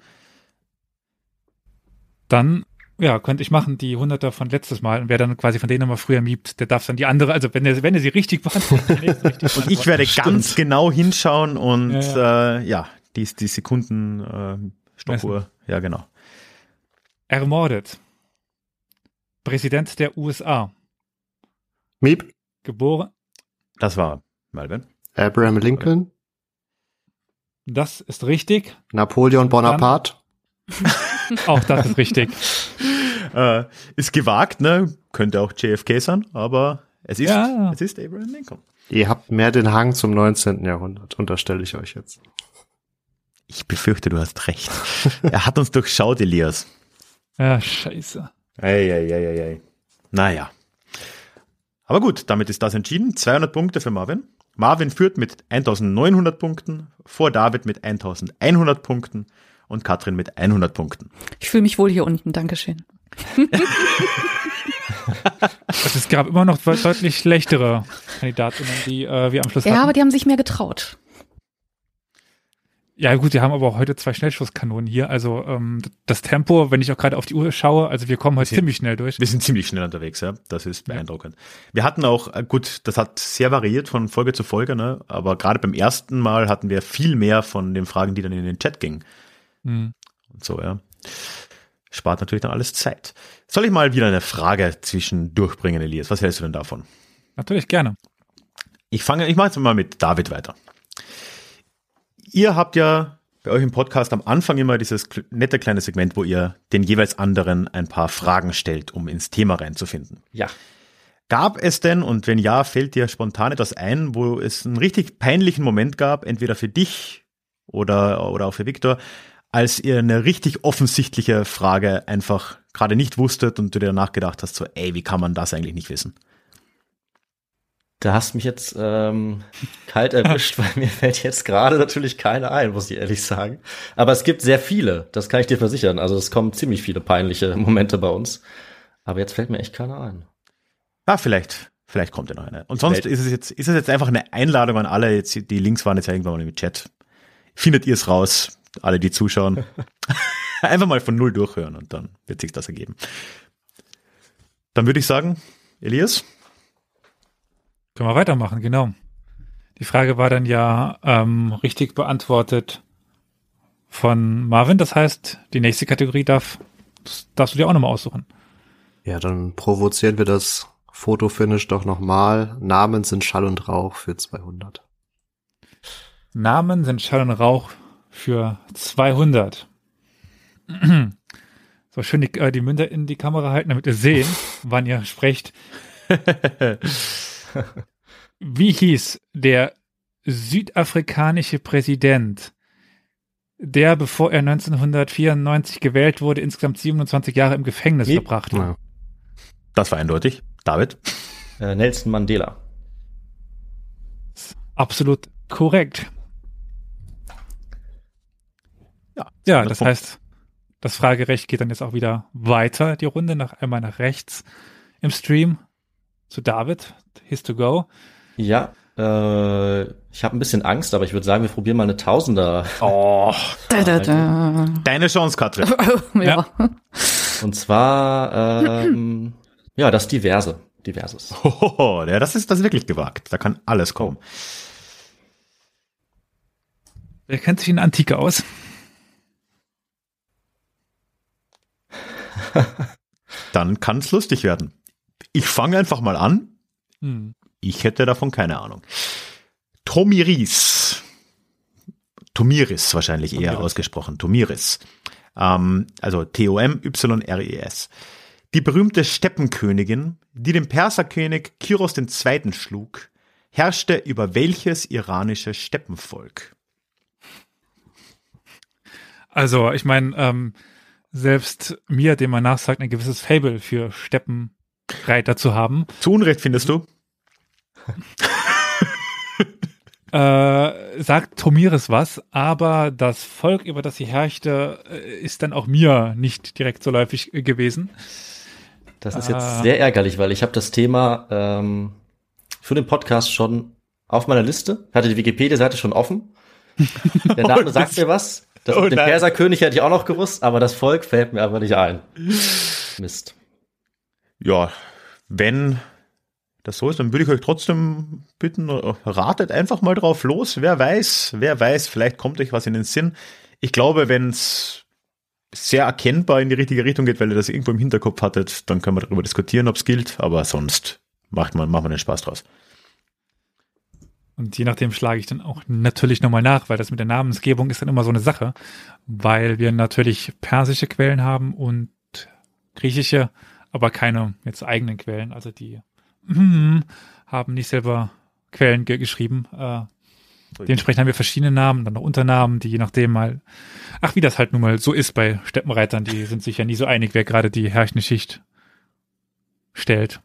Dann, ja, könnte ich machen, die Hunderter von letztes Mal. Und wer dann quasi von denen nochmal früher miebt, der darf dann die andere, also wenn er, wenn er sie richtig beantwortet, richtig Und ich werde ganz genau hinschauen und Ja, ja, Äh, ja die, die Sekunden äh, Stoppuhr. Ja, genau. Ermordet. Präsident der USA. Miep, Geboren, Das war Malvin. Abraham Lincoln, das ist richtig. Napoleon Bonaparte, Auch das ist richtig. Äh, ist gewagt, ne? Könnte auch JFK sein, aber es ist, Ja. es ist Abraham Lincoln. Ihr habt mehr den Hang zum 19. Jahrhundert, unterstelle ich euch jetzt. Ich befürchte, du hast recht. er hat uns durchschaut, Elias. Ja, scheiße. Eieieiei. Naja. Aber gut, damit ist das entschieden. 200 Punkte für Marvin. Marvin führt mit 1900 Punkten, vor David mit 1100 Punkten und Katrin mit 100 Punkten. Ich fühle mich wohl hier unten, Dankeschön. Es gab immer noch deutlich schlechtere Kandidatinnen, die äh, wir am Schluss Ja, aber hatten. die haben sich mehr getraut. Ja gut, wir haben aber auch heute zwei Schnellschusskanonen hier. Also ähm, das Tempo, wenn ich auch gerade auf die Uhr schaue, also wir kommen heute Bisschen- ziemlich schnell durch. Wir sind ziemlich schnell unterwegs, ja. Das ist beeindruckend. Wir hatten auch, äh, gut, das hat sehr variiert von Folge zu Folge, ne? Aber gerade beim ersten Mal hatten wir viel mehr von den Fragen, die dann in den Chat gingen. Hm. Und so, ja. Spart natürlich dann alles Zeit. Soll ich mal wieder eine Frage zwischen durchbringen, Elias? Was hältst du denn davon? Natürlich gerne. Ich fange, ich mache jetzt mal mit David weiter. Ihr habt ja bei euch im Podcast am Anfang immer dieses nette kleine Segment, wo ihr den jeweils anderen ein paar Fragen stellt, um ins Thema reinzufinden. Ja. Gab es denn, und wenn ja, fällt dir spontan etwas ein, wo es einen richtig peinlichen Moment gab, entweder für dich oder, oder auch für Viktor, als ihr eine richtig offensichtliche Frage einfach gerade nicht wusstet und du dir danach gedacht hast, so, ey, wie kann man das eigentlich nicht wissen? Da hast mich jetzt ähm, kalt erwischt, weil mir fällt jetzt gerade natürlich keine ein, muss ich ehrlich sagen. Aber es gibt sehr viele, das kann ich dir versichern. Also es kommen ziemlich viele peinliche Momente bei uns. Aber jetzt fällt mir echt keiner ein. Ah, vielleicht, vielleicht kommt ja noch eine. Und sonst ist es jetzt, ist es jetzt einfach eine Einladung an alle, jetzt, die Links waren jetzt ja irgendwann mal im Chat. Findet ihr es raus, alle, die zuschauen. einfach mal von null durchhören und dann wird sich das ergeben. Dann würde ich sagen, Elias, Können wir weitermachen, genau. Die Frage war dann ja ähm, richtig beantwortet von Marvin. Das heißt, die nächste Kategorie darf, darfst du dir auch nochmal aussuchen. Ja, dann provozieren wir das Fotofinish doch nochmal. Namen sind Schall und Rauch für 200. Namen sind Schall und Rauch für 200. So schön die, äh, die Münder in die Kamera halten, damit ihr sehen, wann ihr sprecht. Wie hieß der südafrikanische Präsident, der, bevor er 1994 gewählt wurde, insgesamt 27 Jahre im Gefängnis Wie? verbrachte? Ja. das war eindeutig. David, Äh, Nelson Mandela. Absolut korrekt. Ja, Ja, 200 das Punkte. heißt, das Fragerecht geht dann jetzt auch wieder weiter, die Runde, nach einmal nach rechts im Stream zu David. His to go. Ja, äh, ich habe ein bisschen Angst, aber ich würde sagen, wir probieren mal eine Tausender. Oh, Da, da, da. deine Chance, Katrin. ja. Und zwar, ähm, ja, das Diverse. Diverses. Hohoho, ja, das ist das ist wirklich gewagt. Da kann alles kommen. Wer kennt sich in Antike aus? Dann kann es lustig werden. Ich fange einfach mal an. Hm. Ich hätte davon keine Ahnung. Tomiris. Tomiris wahrscheinlich eher Tomiris. ausgesprochen. Tomiris. Ähm, also T-O-M-Y-R-E-S. Die berühmte Steppenkönigin, die den Perserkönig Kyros II. schlug, herrschte über welches iranische Steppenvolk? Also, ich meine, ähm, selbst mir, dem man nachsagt, ein gewisses Fable für Steppenreiter zu haben. Zu Unrecht findest du? äh, sagt Tomiris was, aber das Volk, über das sie herrschte, äh, ist dann auch mir nicht direkt so läufig gewesen. Das ist jetzt äh, sehr ärgerlich, weil ich habe das Thema ähm, für den Podcast schon auf meiner Liste, hatte die Wikipedia-Seite schon offen. Der Name sagt mir was. Das oh, den Perserkönig hätte ich auch noch gewusst, aber das Volk fällt mir einfach nicht ein. Mist. Ja, wenn das so ist, dann würde ich euch trotzdem bitten, ratet einfach mal drauf los. Wer weiß, wer weiß, vielleicht kommt euch was in den Sinn. Ich glaube, wenn es sehr erkennbar in die richtige Richtung geht, weil ihr das irgendwo im Hinterkopf hattet, dann können wir darüber diskutieren, ob es gilt, aber sonst macht man, macht man den Spaß draus. Und je nachdem schlage ich dann auch natürlich nochmal nach, weil das mit der Namensgebung ist dann immer so eine Sache, weil wir natürlich persische Quellen haben und griechische, aber keine jetzt eigenen Quellen. Also die haben nicht selber Quellen ge geschrieben. Äh, dementsprechend haben wir verschiedene Namen, dann noch Unternamen, die je nachdem mal, ach, wie das halt nun mal so ist bei Steppenreitern, die sind sich ja nie so einig, wer gerade die herrschende Schicht stellt.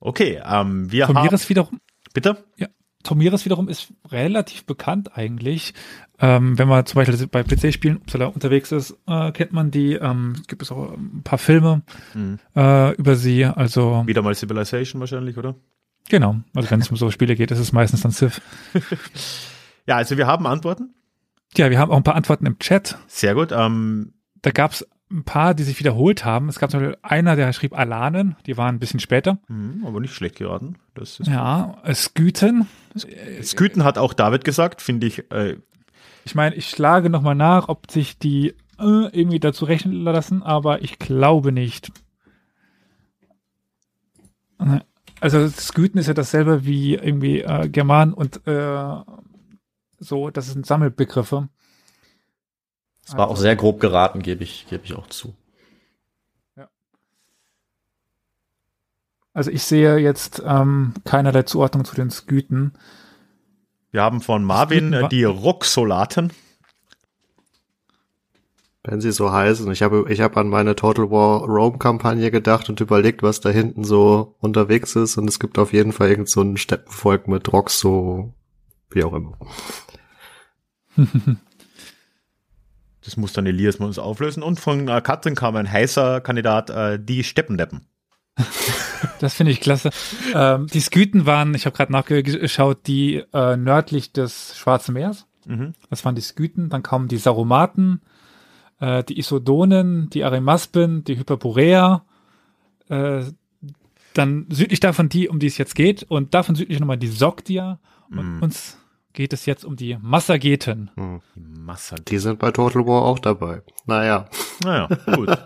Okay, ähm, wir Tomiris haben. wiederum. Bitte? Ja. Tomiris wiederum ist relativ bekannt eigentlich. Ähm, wenn man zum Beispiel bei PC-Spielen unterwegs ist, äh, kennt man die. Ähm, gibt es auch ein paar Filme mhm. äh, über sie. Also wieder mal Civilization wahrscheinlich, oder? Genau. Also wenn es um so Spiele geht, ist es meistens dann Civ. ja, also wir haben Antworten. Ja, wir haben auch ein paar Antworten im Chat. Sehr gut. Ähm, da gab es ein paar, die sich wiederholt haben. Es gab zum Beispiel einer, der schrieb Alanen, die waren ein bisschen später. Mhm, aber nicht schlecht geraten. Das ist ja. Sküten. Sküten hat auch David gesagt, finde ich. Äh, ich meine, ich schlage nochmal nach, ob sich die äh, irgendwie dazu rechnen lassen, aber ich glaube nicht. Also Sküten ist ja dasselbe wie irgendwie äh, German und äh, so, das sind Sammelbegriffe. Es war auch sehr grob geraten, gebe ich, gebe ich auch zu. Ja. Also ich sehe jetzt ähm, keinerlei Zuordnung zu den Sküten. Wir haben von Marvin äh, die Rocksolaten. Wenn sie so heißen. Ich habe ich habe an meine Total War Rome Kampagne gedacht und überlegt, was da hinten so unterwegs ist und es gibt auf jeden Fall irgend so ein Steppenvolk mit Rocks so wie auch immer. Das muss dann Elias mal uns auflösen. Und von äh, Katrin kam ein heißer Kandidat, äh, die Steppendeppen. das finde ich klasse. Ähm, die Sküten waren, ich habe gerade nachgeschaut, die äh, nördlich des Schwarzen Meers. Mhm. Das waren die Sküten. Dann kamen die Saromaten, äh, die Isodonen, die Arimaspen, die Hyperborea. Äh, dann südlich davon die, um die es jetzt geht. Und davon südlich nochmal die Sogdia. Und mhm. uns geht es jetzt um die Massageten. Hm. Die, Massageten. die sind bei Total War auch dabei. Naja. Naja, gut.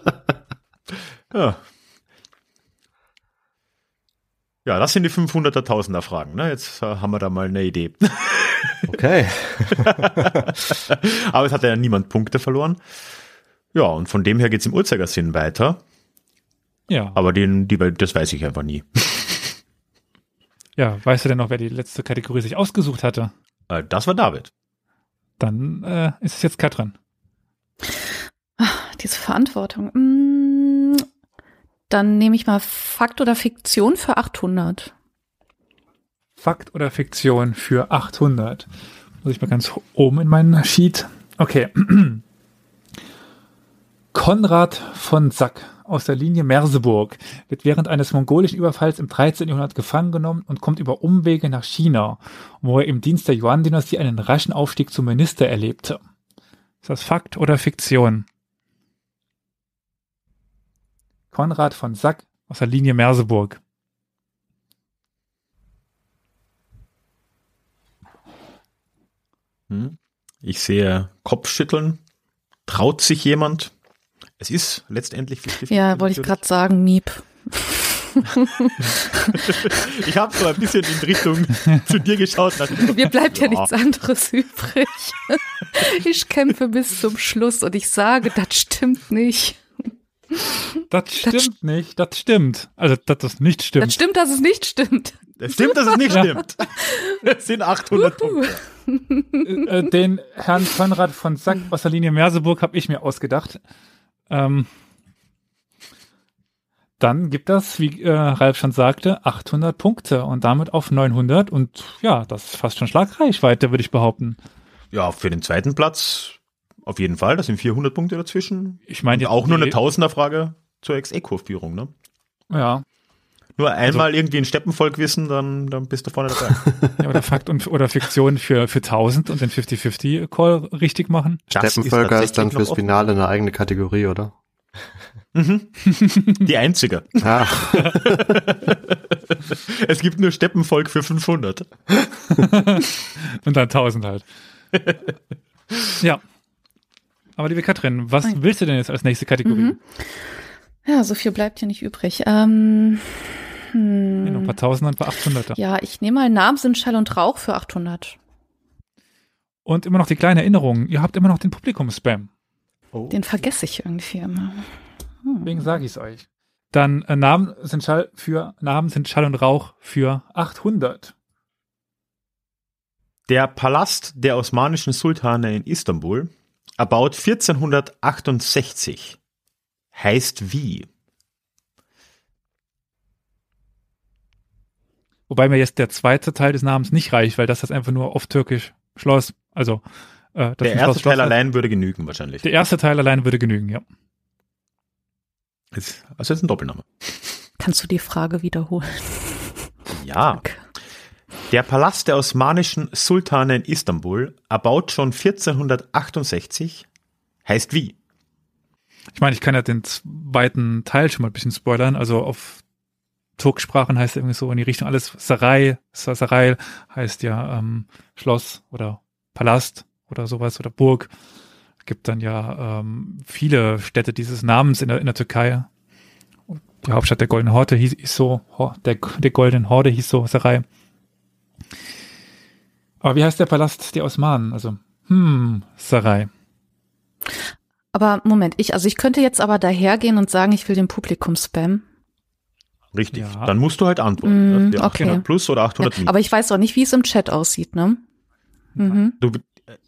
ja. Ja, das sind die 500er, Tausender Fragen. Ne? Jetzt äh, haben wir da mal eine Idee. Okay. Aber es hat ja niemand Punkte verloren. Ja, und von dem her geht's im Uhrzeigersinn weiter. Ja. Aber den, die, das weiß ich einfach nie. Ja, weißt du denn noch, wer die letzte Kategorie sich ausgesucht hatte? Äh, das war David. Dann äh, ist es jetzt Katrin. Ach, diese Verantwortung. Mm, dann nehme ich mal Fakt oder Fiktion für 800. Fakt oder Fiktion für 800. Muss ich mal ganz oben in meinen Sheet. Okay. Konrad von Sack aus der Linie Merseburg, wird während eines mongolischen Überfalls im 13. Jahrhundert gefangen genommen und kommt über Umwege nach China, wo er im Dienst der Yuan-Dynastie einen raschen Aufstieg zum Minister erlebte. Ist das Fakt oder Fiktion? Konrad von Sack aus der Linie Merseburg. Hm. Ich sehe Kopfschütteln. Traut sich jemand? Es ist letztendlich 50 Ja, wollte ich gerade sagen, Miep. ich habe so ein bisschen in Richtung zu dir geschaut. Mir bleibt ja. ja nichts anderes übrig. Ich kämpfe bis zum Schluss und ich sage, das stimmt nicht. Das stimmt das nicht, das stimmt. Also, dass das nicht stimmt. Das stimmt, dass es nicht stimmt. Es stimmt, dass es nicht stimmt. Es sind 800 Punkte. äh, den Herrn Konrad von Sack, Wasserlinie Merseburg, habe ich mir ausgedacht. Ähm, dann gibt das, wie äh, Ralf schon sagte, 800 Punkte und damit auf 900 und ja, das ist fast schon Schlagreichweite, würde ich behaupten. Ja, für den zweiten Platz auf jeden Fall. Das sind 400 Punkte dazwischen. Ich meine auch nur eine Tausenderfrage zur XE-Kurvführung, ne? Ja, Nur einmal irgendwie ein Steppenvolk wissen, dann, dann bist du vorne dabei. ja, oder Fakt und oder Fiktion für für 1000 und den 50-50 Call richtig machen. Das Steppenvölker ist, dann tatsächlich fürs. Finale eine eigene Kategorie, oder? Die einzige. Ah, Es gibt nur Steppenvolk für 500. Und dann 1000 halt. ja. Aber liebe Katrin, was Nein. willst du denn jetzt als nächste Kategorie? Mhm. Ja, so viel bleibt hier nicht übrig. Ähm, hm, Nee, noch ein paar Tausender und ein paar 800er. ja, ich nehme mal Namen sind Schall und Rauch für 800. Und immer noch die kleine Erinnerung, ihr habt immer noch den Publikum-Spam. Den vergesse ich irgendwie immer. Deswegen sage ich es euch. Dann äh, Namen sind Schall für Namen sind Schall und Rauch für 800. Der Palast der osmanischen Sultane in Istanbul, erbaut 1468, heißt wie? Wobei mir jetzt der zweite Teil des Namens nicht reicht, weil das ist einfach nur auf Türkisch Schloss. Also äh, das Der ein erste Schloss- Teil Schloss- allein würde genügen wahrscheinlich. Der erste Teil allein würde genügen, ja. Ist, also ist ein Doppelname. Kannst du die Frage wiederholen? Ja. Der Palast der osmanischen Sultane in Istanbul, erbaut schon 1468, heißt wie? Ich meine, ich kann ja den zweiten Teil schon mal ein bisschen spoilern. Also auf Turksprachen heißt irgendwie so in die Richtung alles Sarai, Sa- Sarai heißt ja ähm, Schloss oder Palast oder sowas oder Burg. Es gibt dann ja ähm, viele Städte dieses Namens in der, in der Türkei. Die Hauptstadt der Goldenen Horde hieß, hieß so, der, der Goldenen Horde hieß so Sarai. Aber wie heißt der Palast der Osmanen? Also, hm, Sarai. Aber Moment, ich, also ich könnte jetzt aber dahergehen und sagen, ich will den Publikum-Spam. Richtig. Ja. Dann musst du halt antworten. Mm, ne? Die okay. 800 plus oder 800 Ja, minus. aber ich weiß auch nicht, wie es im Chat aussieht, ne? Mhm. Du,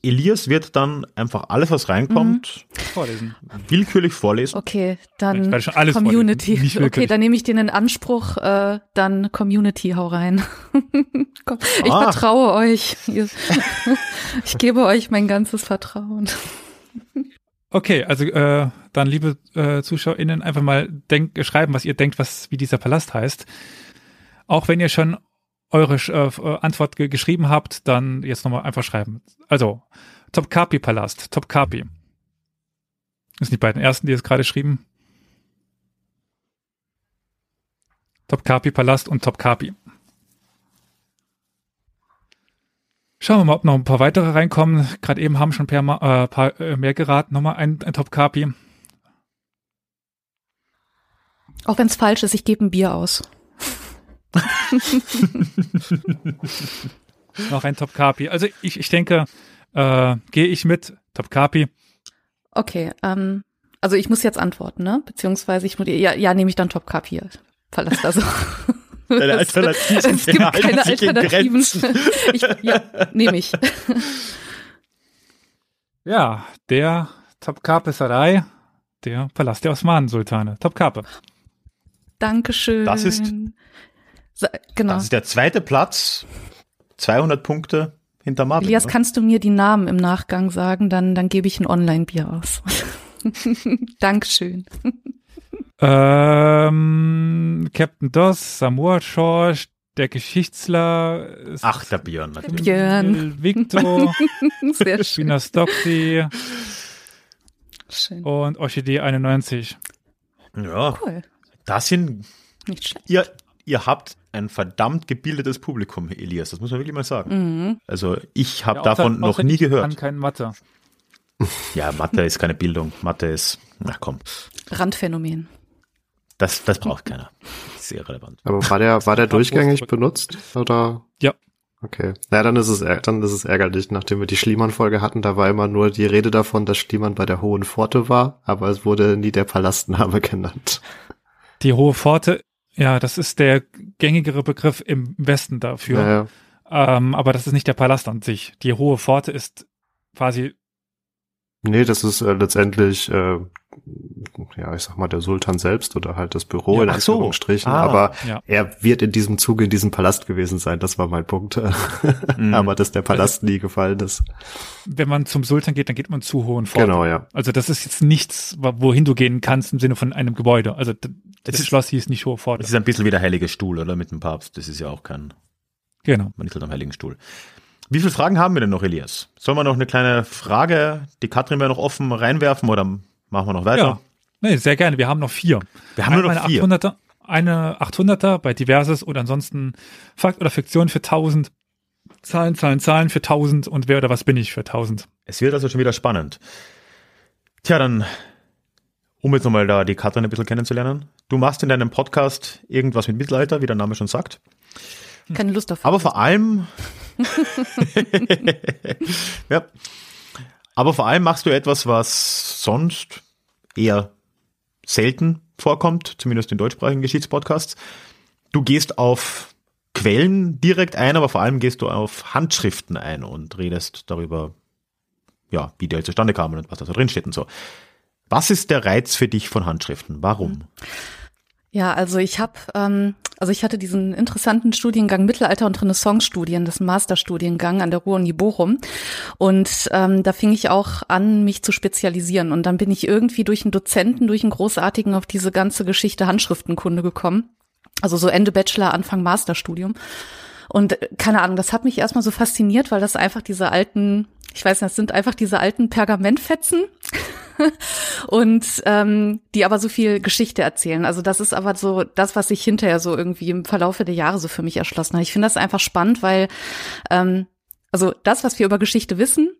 Elias wird dann einfach alles, was reinkommt, Vorlesen. willkürlich vorlesen. Okay, dann werde schon alles Community. Okay, dann nehme ich den in Anspruch, äh, dann Community, hau rein. Komm, ich Ah. vertraue euch. Ich gebe euch mein ganzes Vertrauen. Okay, also äh, dann liebe äh, ZuschauerInnen einfach mal denk, schreiben, was ihr denkt, was wie dieser Palast heißt. Auch wenn ihr schon eure äh, Antwort ge geschrieben habt, dann jetzt nochmal einfach schreiben. Also Topkapi Palast, Topkapi. Das sind die beiden ersten, die es gerade schrieben. Topkapi Palast und Topkapi. Schauen wir mal, ob noch ein paar weitere reinkommen. Gerade eben haben schon ein paar, äh, paar äh, mehr geraten. Nochmal ein, ein Topkapi. Auch wenn es falsch ist, ich gebe ein Bier aus. Noch ein Topkapi. Also ich, ich denke, äh, gehe ich mit Topkapi. Okay, ähm, also ich muss jetzt antworten, ne? Beziehungsweise ich muss, ja, ja, nehme ich dann Top Cup hier. Verlass also. Deine Es- Alternativen Es gibt keine Alternativen. Grenzen. Ich, ja, nehme ich. Ja, der Topkapi Sarai, der Palast der Osmanen-Sultane. Topkapi. Dankeschön. Das ist- genau. Das ist der zweite Platz. 200 Punkte hinter Martin. Elias, ne? kannst du mir die Namen im Nachgang sagen? Dann, dann gebe ich ein Online-Bier aus. Dankeschön. Ähm, Captain Doss, Samuel Schorsch, der Geschichtsler. Ach, der Björn. natürlich. Björn. Victor, Sehr schön. Spina Stockty schön. und Orchidee 91. Ja, Cool. das sind, Nicht schlecht. ihr, ihr habt ein verdammt gebildetes Publikum, Elias. Das muss man wirklich mal sagen. Mhm. Also ich habe Ja, davon außer- noch außer nie ich gehört. kann kein Mathe. Ja, Mathe ist keine Bildung. Mathe ist, na komm, Randphänomen. Das, das braucht keiner. Sehr relevant. aber war der, war der durchgängig benutzt? Oder? Ja. Okay. Na, dann ist es, ärg- dann ist es ärgerlich. Nachdem wir die Schliemann-Folge hatten, da war immer nur die Rede davon, dass Schliemann bei der Hohen Pforte war, aber es wurde nie der Palastname genannt. Die Hohe Pforte Ja, das ist der gängigere Begriff im Westen dafür. Ja, ja. Ähm, aber das ist nicht der Palast an sich. Die hohe Pforte ist quasi, Nee, das ist äh, letztendlich, äh, ja, ich sag mal, der Sultan selbst oder halt das Büro Ja, in ach so. Anführungsstrichen. Ah, aber ja. er wird in diesem Zuge in diesem Palast gewesen sein, das war mein Punkt. Mhm. aber dass der Palast nie gefallen ist. wenn man zum Sultan geht, dann geht man zu hohen Pforten. Genau, ja. Also das ist jetzt nichts, wohin du gehen kannst im Sinne von einem Gebäude. Also d- das, ist- Schloss hieß nicht hohe Pforte. Das ist ein bisschen wie der Heilige Stuhl, oder? Mit dem Papst. Das ist ja auch kein, Genau. man ist halt am Heiligen Stuhl. Wie viele Fragen haben wir denn noch, Elias? Sollen wir noch eine kleine Frage, die Katrin wäre noch offen, reinwerfen oder machen wir noch weiter? Ja. Nee, sehr gerne. Wir haben noch vier. Wir haben nur noch Einmal vier. Eine 800er, eine 800er bei Diverses oder ansonsten Fakt oder Fiktion für 1000. Zahlen, Zahlen, Zahlen für 1000 und wer oder was bin ich für 1000. Es wird also schon wieder spannend. Tja, dann, um jetzt nochmal da die Katrin ein bisschen kennenzulernen. Du machst in deinem Podcast irgendwas mit Mittelalter, wie der Name schon sagt. Keine Lust auf. Aber vor allem, ja, aber vor allem machst du etwas, was sonst eher selten vorkommt, zumindest in deutschsprachigen Geschichtspodcasts. Du gehst auf Quellen direkt ein, aber vor allem gehst du auf Handschriften ein und redest darüber, ja, wie die halt zustande kamen und was da so drin steht und so. Was ist der Reiz für dich von Handschriften? Warum? Ja, also ich habe, ähm, also ich hatte diesen interessanten Studiengang Mittelalter und Renaissance-Studien, das Masterstudiengang an der Ruhr-Uni Bochum. Und ähm, da fing ich auch an, mich zu spezialisieren. Und dann bin ich irgendwie durch einen Dozenten, durch einen großartigen auf diese ganze Geschichte Handschriftenkunde gekommen. Also so Ende Bachelor, Anfang Masterstudium. Und äh, keine Ahnung, das hat mich erstmal so fasziniert, weil das einfach diese alten, ich weiß nicht, das sind einfach diese alten Pergamentfetzen und ähm, die aber so viel Geschichte erzählen. Also das ist aber so das, was sich hinterher so irgendwie im Verlaufe der Jahre so für mich erschlossen hat. Ich finde das einfach spannend, weil ähm, also das, was wir über Geschichte wissen,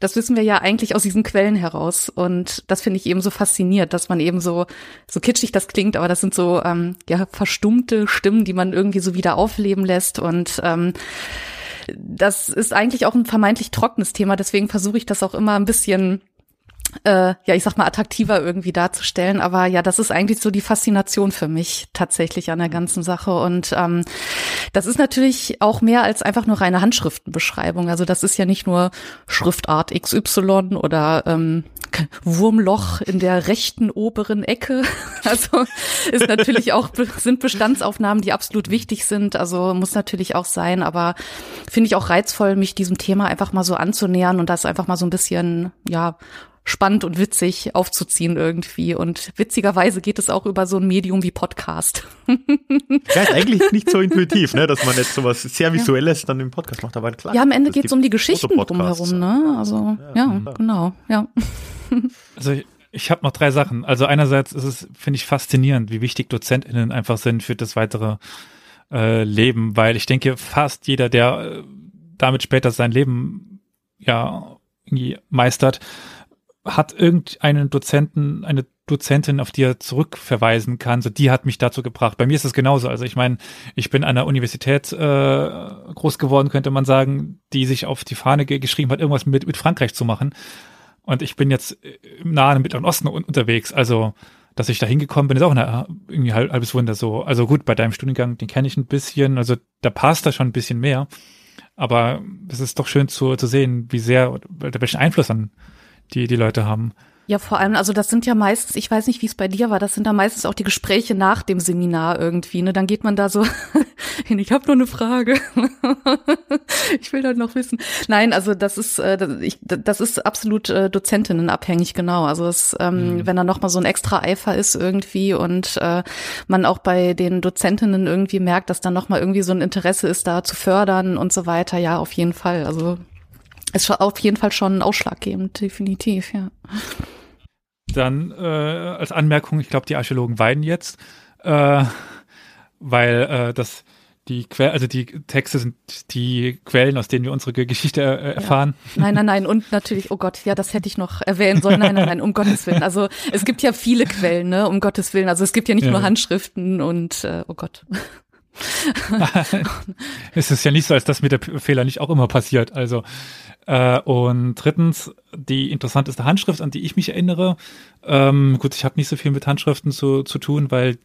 das wissen wir ja eigentlich aus diesen Quellen heraus. Und das finde ich eben so faszinierend, dass man eben so, so kitschig das klingt, aber das sind so ähm, ja verstummte Stimmen, die man irgendwie so wieder aufleben lässt. Und ähm, das ist eigentlich auch ein vermeintlich trockenes Thema. Deswegen versuche ich das auch immer ein bisschen äh, ja, ich sag mal, attraktiver irgendwie darzustellen. Aber ja, das ist eigentlich so die Faszination für mich tatsächlich an der ganzen Sache. Und ähm, das ist natürlich auch mehr als einfach nur reine Handschriftenbeschreibung. Also das ist ja nicht nur Schriftart XY oder ähm, Wurmloch in der rechten oberen Ecke. Also ist natürlich auch sind Bestandsaufnahmen, die absolut wichtig sind. Also muss natürlich auch sein, aber finde ich auch reizvoll, mich diesem Thema einfach mal so anzunähern und das einfach mal so ein bisschen ja spannend und witzig aufzuziehen irgendwie. Und witzigerweise geht es auch über so ein Medium wie Podcast. Ja, ist eigentlich nicht so intuitiv, ne, dass man jetzt sowas sehr Visuelles dann im Podcast macht, aber klar. Ja, am Ende geht es um die Geschichten drumherum, ne? Also ja, klar. genau, ja. Also ich, ich habe noch drei Sachen. Also einerseits ist es, finde ich, faszinierend, wie wichtig DozentInnen einfach sind für das weitere äh, Leben, weil ich denke, fast jeder, der äh, damit später sein Leben ja irgendwie meistert, hat irgendeinen Dozenten, eine Dozentin, auf die er zurückverweisen kann. So, die hat mich dazu gebracht. Bei mir ist es genauso. Also ich meine, ich bin an der Universität äh, groß geworden, könnte man sagen, die sich auf die Fahne ge geschrieben hat, irgendwas mit, mit Frankreich zu machen. Und ich bin jetzt im Nahen Mittleren Osten un unterwegs. Also, dass ich da hingekommen bin, ist auch eine, irgendwie halb, halbes Wunder so. Also gut, bei deinem Studiengang, den kenne ich ein bisschen. Also da passt da schon ein bisschen mehr. Aber es ist doch schön zu, zu sehen, wie sehr, welchen Einfluss an die, die Leute haben. Ja, vor allem, also das sind ja meistens, ich weiß nicht, wie es bei dir war, das sind da meistens auch die Gespräche nach dem Seminar irgendwie, ne? Dann geht man da so hin, ich habe nur eine Frage. ich will das noch wissen. Nein, also das ist, äh, das- ist absolut äh, dozentinnenabhängig, genau. Also es, ähm, wenn da noch mal so ein extra Eifer ist irgendwie und äh, man auch bei den Dozentinnen irgendwie merkt, dass da noch mal irgendwie so ein Interesse ist, da zu fördern und so weiter, ja, auf jeden Fall. Also ist auf jeden Fall schon ausschlaggebend, definitiv, ja. Dann äh, als Anmerkung, ich glaube, die Archäologen weinen jetzt, äh, weil äh, das die que also die Texte sind die Quellen, aus denen wir unsere Ge- Geschichte äh, erfahren. Nein, nein, nein. Und natürlich, oh Gott, ja, das hätte ich noch erwähnen sollen. Nein, nein, nein, um Gottes Willen. Also es gibt ja viele Quellen, ne, um Gottes Willen. Also es gibt ja nicht Ja. nur Handschriften und äh, oh Gott. es ist ja nicht so, als dass mir der Fehler nicht auch immer passiert. Also äh, und drittens die interessanteste Handschrift, an die ich mich erinnere. Ähm, gut, ich habe nicht so viel mit Handschriften zu, zu tun, weil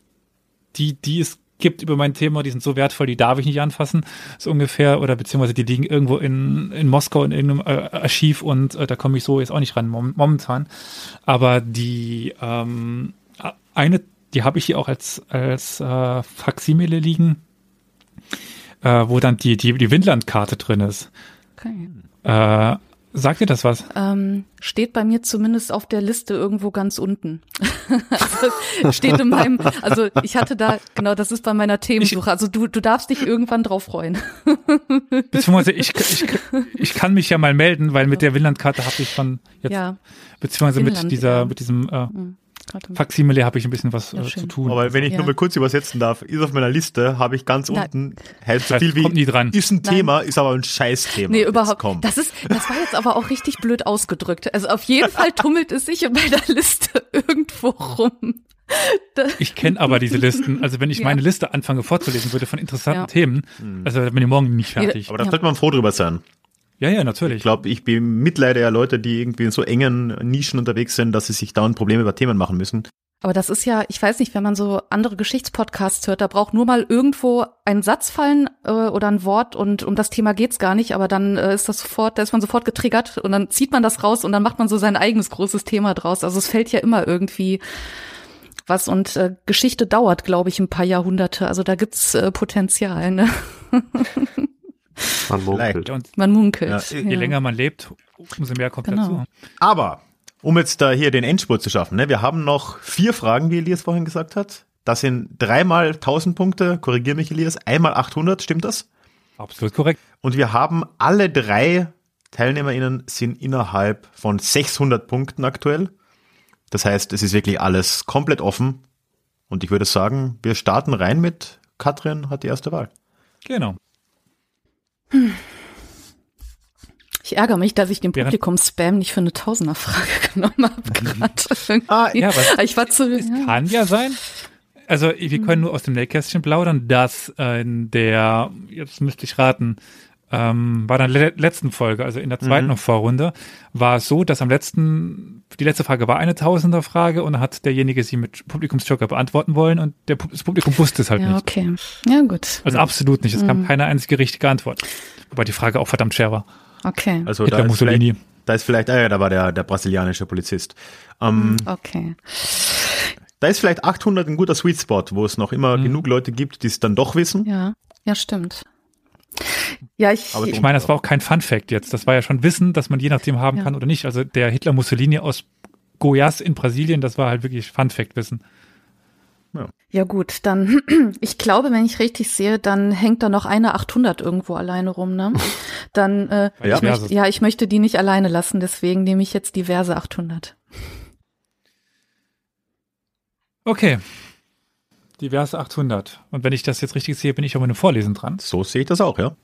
die, die ist gibt über mein Thema, die sind so wertvoll, die darf ich nicht anfassen, so ungefähr, oder beziehungsweise die liegen irgendwo in, in Moskau in irgendeinem äh, Archiv und äh, da komme ich so jetzt auch nicht ran mom momentan. Aber die ähm, eine, die habe ich hier auch als, als äh, Faximile liegen, äh, wo dann die, die, die Windlandkarte drin ist. Okay. Äh, sagt ihr das was? Ähm, steht bei mir zumindest auf der Liste irgendwo ganz unten. also steht in meinem, also ich hatte da, genau, das ist bei meiner Themensuche. Also du, du darfst dich irgendwann drauf freuen. beziehungsweise ich, ich, ich kann mich ja mal melden, weil mit der Windlandkarte habe ich von jetzt, Ja. beziehungsweise Finnland, mit dieser, ja. mit diesem äh, Hm, Faximile habe ich ein bisschen was Ja, äh, zu tun. Aber wenn ich Ja. nur mal kurz übersetzen darf, ist auf meiner Liste, habe ich ganz Nein. unten, hält so heißt, viel kommt nie wie, dran. ist ein Nein. Thema, ist aber ein Scheißthema. Nee, überhaupt. Das ist, das war jetzt aber auch richtig blöd ausgedrückt. Also auf jeden Fall tummelt es sich in meiner Liste irgendwo rum. Ich kenne aber diese Listen. Also wenn ich Ja. meine Liste anfange vorzulesen würde von interessanten Ja. Themen, also da bin ich morgen nicht fertig. aber da Ja. sollte man froh drüber sein. Ja, ja, Ich natürlich. glaube, ich bemitleide ja Leute, die irgendwie in so engen Nischen unterwegs sind, dass sie sich dauernd Probleme über Themen machen müssen. aber das ist ja, ich weiß nicht, wenn man so andere Geschichtspodcasts hört, da braucht nur mal irgendwo ein Satz fallen äh, oder ein Wort und um das Thema geht's gar nicht, aber dann äh, ist das sofort, da ist man sofort getriggert und dann zieht man das raus und dann macht man so sein eigenes großes Thema draus. Also es fällt ja immer irgendwie was und äh, Geschichte dauert, glaube ich, ein paar Jahrhunderte. Also da gibt's äh, Potenzial, ne? Man munkelt. Ja, und Man munkelt. Ja, je länger man lebt, umso mehr kommt Genau. dazu. Aber, um jetzt da hier den Endspurt zu schaffen, ne, wir haben noch vier Fragen, wie Elias vorhin gesagt hat. Das sind dreimal 1000 Punkte, korrigier mich Elias, einmal 800, stimmt das? Absolut korrekt. Und wir haben alle drei TeilnehmerInnen sind innerhalb von 600 Punkten aktuell. Das heißt, es ist wirklich alles komplett offen. Und ich würde sagen, wir starten rein mit Katrin hat die erste Wahl. Genau. Ich ärgere mich, dass ich den Publikum-Spam nicht für eine Tausenderfrage genommen habe gerade. Ah, ja, aber ich war zu, Es ja. kann ja sein. Also wir können nur aus dem Nähkästchen plaudern, dass äh, in der, jetzt müsste ich raten, ähm, war dann le letzten Folge, also in der zweiten Mhm. Vorrunde, war es so, dass am letzten, die letzte Frage war eine Tausender-Frage und dann hat derjenige sie mit Publikumsjoker beantworten wollen und der, das Publikum wusste es halt Ja, nicht. okay. Ja, gut. Also absolut nicht. Es Mhm. kam keine einzige richtige Antwort. Wobei die Frage auch verdammt schwer war. Okay. Also Hitler da ist, Mussolini. vielleicht, da ist vielleicht, ah ja, da war der, der brasilianische Polizist. Ähm, Okay. Da ist vielleicht 800 ein guter Sweet Spot, wo es noch immer Mhm. genug Leute gibt, die es dann doch wissen. Ja. Ja, stimmt. Ja, ich, Aber Ich meine, das war auch kein Fun Fact jetzt. Das war ja schon Wissen, dass man je nachdem haben Ja. kann oder nicht. Also der Hitler Mussolini aus Goiás in Brasilien, das war halt wirklich Fun Fact Wissen. ja gut, dann, ich glaube, wenn ich richtig sehe, dann hängt da noch eine 800 irgendwo alleine rum, ne? Dann, äh, Ja. ich möchte, ja, ich möchte die nicht alleine lassen, deswegen nehme ich jetzt diverse 800. Okay. Diverse 800. Und wenn ich das jetzt richtig sehe, bin ich auch mit dem Vorlesen dran. So sehe ich das auch, ja.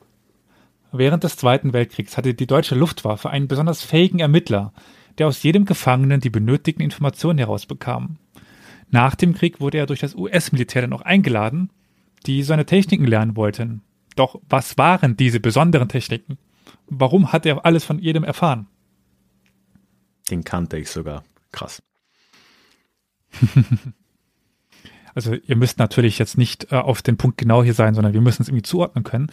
Während des Zweiten Weltkriegs hatte die deutsche Luftwaffe einen besonders fähigen Ermittler, der aus jedem Gefangenen die benötigten Informationen herausbekam. Nach dem Krieg wurde er durch das US-Militär dann auch eingeladen, die seine Techniken lernen wollten. Doch was waren diese besonderen Techniken? Warum hat er alles von jedem erfahren? Den kannte ich sogar. Krass. Also ihr müsst natürlich jetzt nicht äh, auf den Punkt genau hier sein, sondern wir müssen es irgendwie zuordnen können.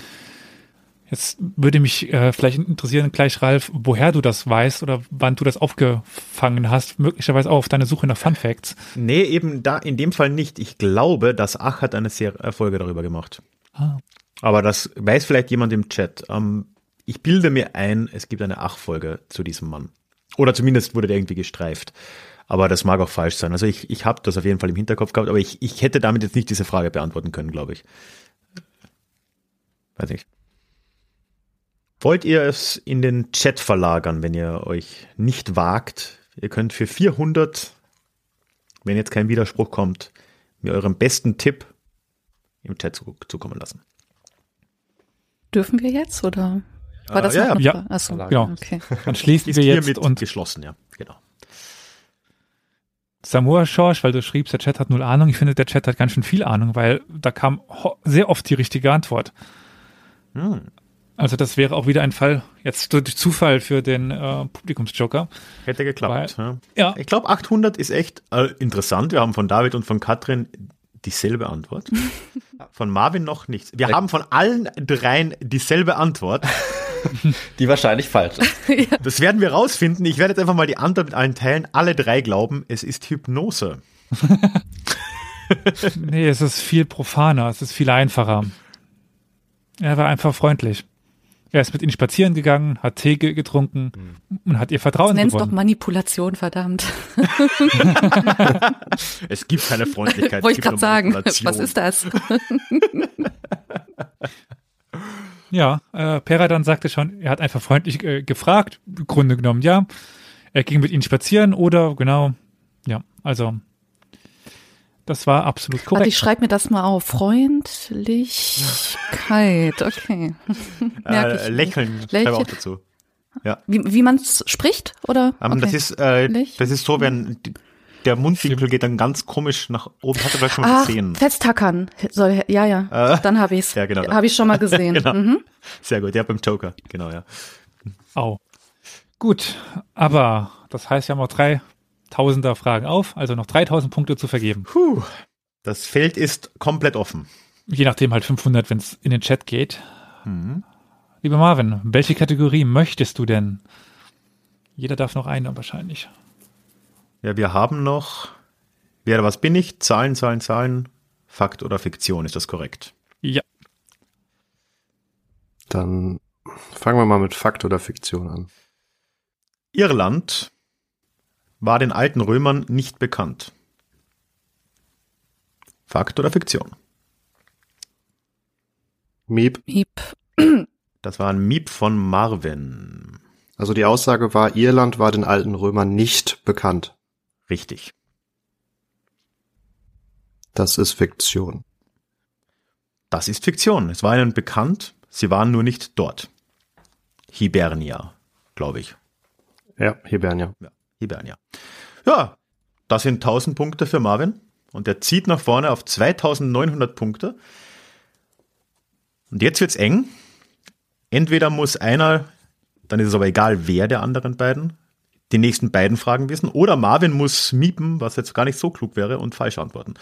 Jetzt würde mich äh, vielleicht interessieren, gleich Ralf, woher du das weißt oder wann du das aufgefangen hast, möglicherweise auch auf deine Suche nach Fun Facts. Nee, eben da in dem Fall nicht. Ich glaube, dass Ach hat eine Ser äh, Folge darüber gemacht. Ah. Aber das weiß vielleicht jemand im Chat. Ähm, ich bilde mir ein, es gibt eine Ach-Folge zu diesem Mann. Oder zumindest wurde der irgendwie gestreift. Aber das mag auch falsch sein. Also ich, ich habe das auf jeden Fall im Hinterkopf gehabt, aber ich, ich hätte damit jetzt nicht diese Frage beantworten können, glaube ich. Weiß nicht. Wollt ihr es in den Chat verlagern, wenn ihr euch nicht wagt? Ihr könnt für 400, wenn jetzt kein Widerspruch kommt, mir euren besten Tipp im Chat zu, zukommen lassen. Dürfen wir jetzt oder war Äh, das ja, noch ja, ja. Achso, Genau. okay. Dann schließen Ist wir jetzt und geschlossen, ja. Samoa Schorsch, weil du schriebst, der Chat hat null Ahnung. Ich finde, der Chat hat ganz schön viel Ahnung, weil da kam sehr oft die richtige Antwort. Hm. Also das wäre auch wieder ein Fall, jetzt durch Zufall für den äh, Publikumsjoker. Hätte geklappt. ja. Ja, Ich glaube, 800 ist echt äh, interessant. Wir haben von David und von Katrin dieselbe Antwort. Von Marvin noch nichts. Wir haben von allen dreien dieselbe Antwort. Die wahrscheinlich falsch ist. Das werden wir rausfinden. Ich werde jetzt einfach mal die Antwort mit allen teilen. Alle drei glauben, es ist Hypnose. Nee, es ist viel profaner, es ist viel einfacher. Er war einfach freundlich. Er ist mit ihnen spazieren gegangen, hat Tee ge- getrunken und hat ihr Vertrauen Nenn's doch. Manipulation, verdammt. Es gibt keine Freundlichkeit. Wollte ich gerade sagen. Was ist das? Ja, äh, Peradan sagte schon, er hat einfach freundlich äh, gefragt, im Grunde genommen, ja. Er ging mit ihnen spazieren oder, genau, ja, also, das war absolut Warte, korrekt. ich schreibe mir das mal auf. Freundlichkeit, okay. Merke Äh, ich. lächeln, Lächeln. schreibe auch dazu. Wie, wie man es spricht, oder? Ähm, okay. das, ist, äh, das ist so, wenn der Mundwinkel geht dann ganz komisch nach oben. Hast du vielleicht schon mal Ach, gesehen? festtackern. Soll, ja, ja. Äh, Dann habe ich's. ja, genau. Habe ich schon mal gesehen. Genau. mhm. Sehr gut, ja, beim Joker, genau, ja. Au. Gut, aber das heißt, wir haben noch drei Tausender Fragen auf, also noch 3000 Punkte zu vergeben. Puh. Das Feld ist komplett offen. Je nachdem halt 500, wenn es in den Chat geht. Mhm. Lieber Marvin, welche Kategorie möchtest du denn? Jeder darf noch eine wahrscheinlich. Ja, wir haben noch, wer was bin ich? Zahlen, Zahlen, Zahlen. Fakt oder Fiktion, ist das korrekt? Ja, Dann fangen wir mal mit Fakt oder Fiktion an. Irland war den alten Römern nicht bekannt. Fakt oder Fiktion? Miep. Miep. Das war ein Miep von Marvin. Also die Aussage war, Irland war den alten Römern nicht bekannt. Richtig. Das ist Fiktion. Das ist Fiktion. Es war ihnen bekannt, sie waren nur nicht dort. Hibernia, glaube ich. Ja, Hibernia. Ja, Hibernia. Ja, das sind 1000 Punkte für Marvin. Und er zieht nach vorne auf 2900 Punkte. Und jetzt wird's eng. Entweder muss einer, dann ist es aber egal, wer der anderen beiden, die nächsten beiden Fragen wissen, oder Marvin muss miepen, was jetzt gar nicht so klug wäre, und falsch antworten.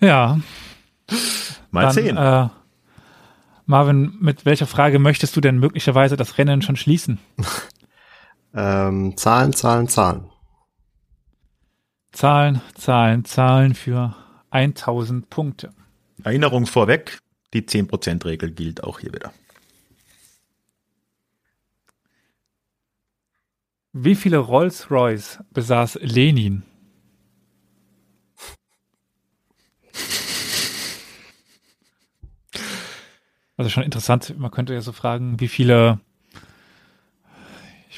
ja. Mal dann, sehen. Äh, Marvin, mit welcher Frage möchtest du denn möglicherweise das Rennen schon schließen? Ähm, Zahlen, Zahlen, Zahlen. Zahlen, Zahlen, Zahlen für 1000 Punkte. Erinnerung vorweg, die 10%-Regel gilt auch hier wieder. Wie viele Rolls-Royce besaß Lenin? Also schon interessant, man könnte ja so fragen, wie viele,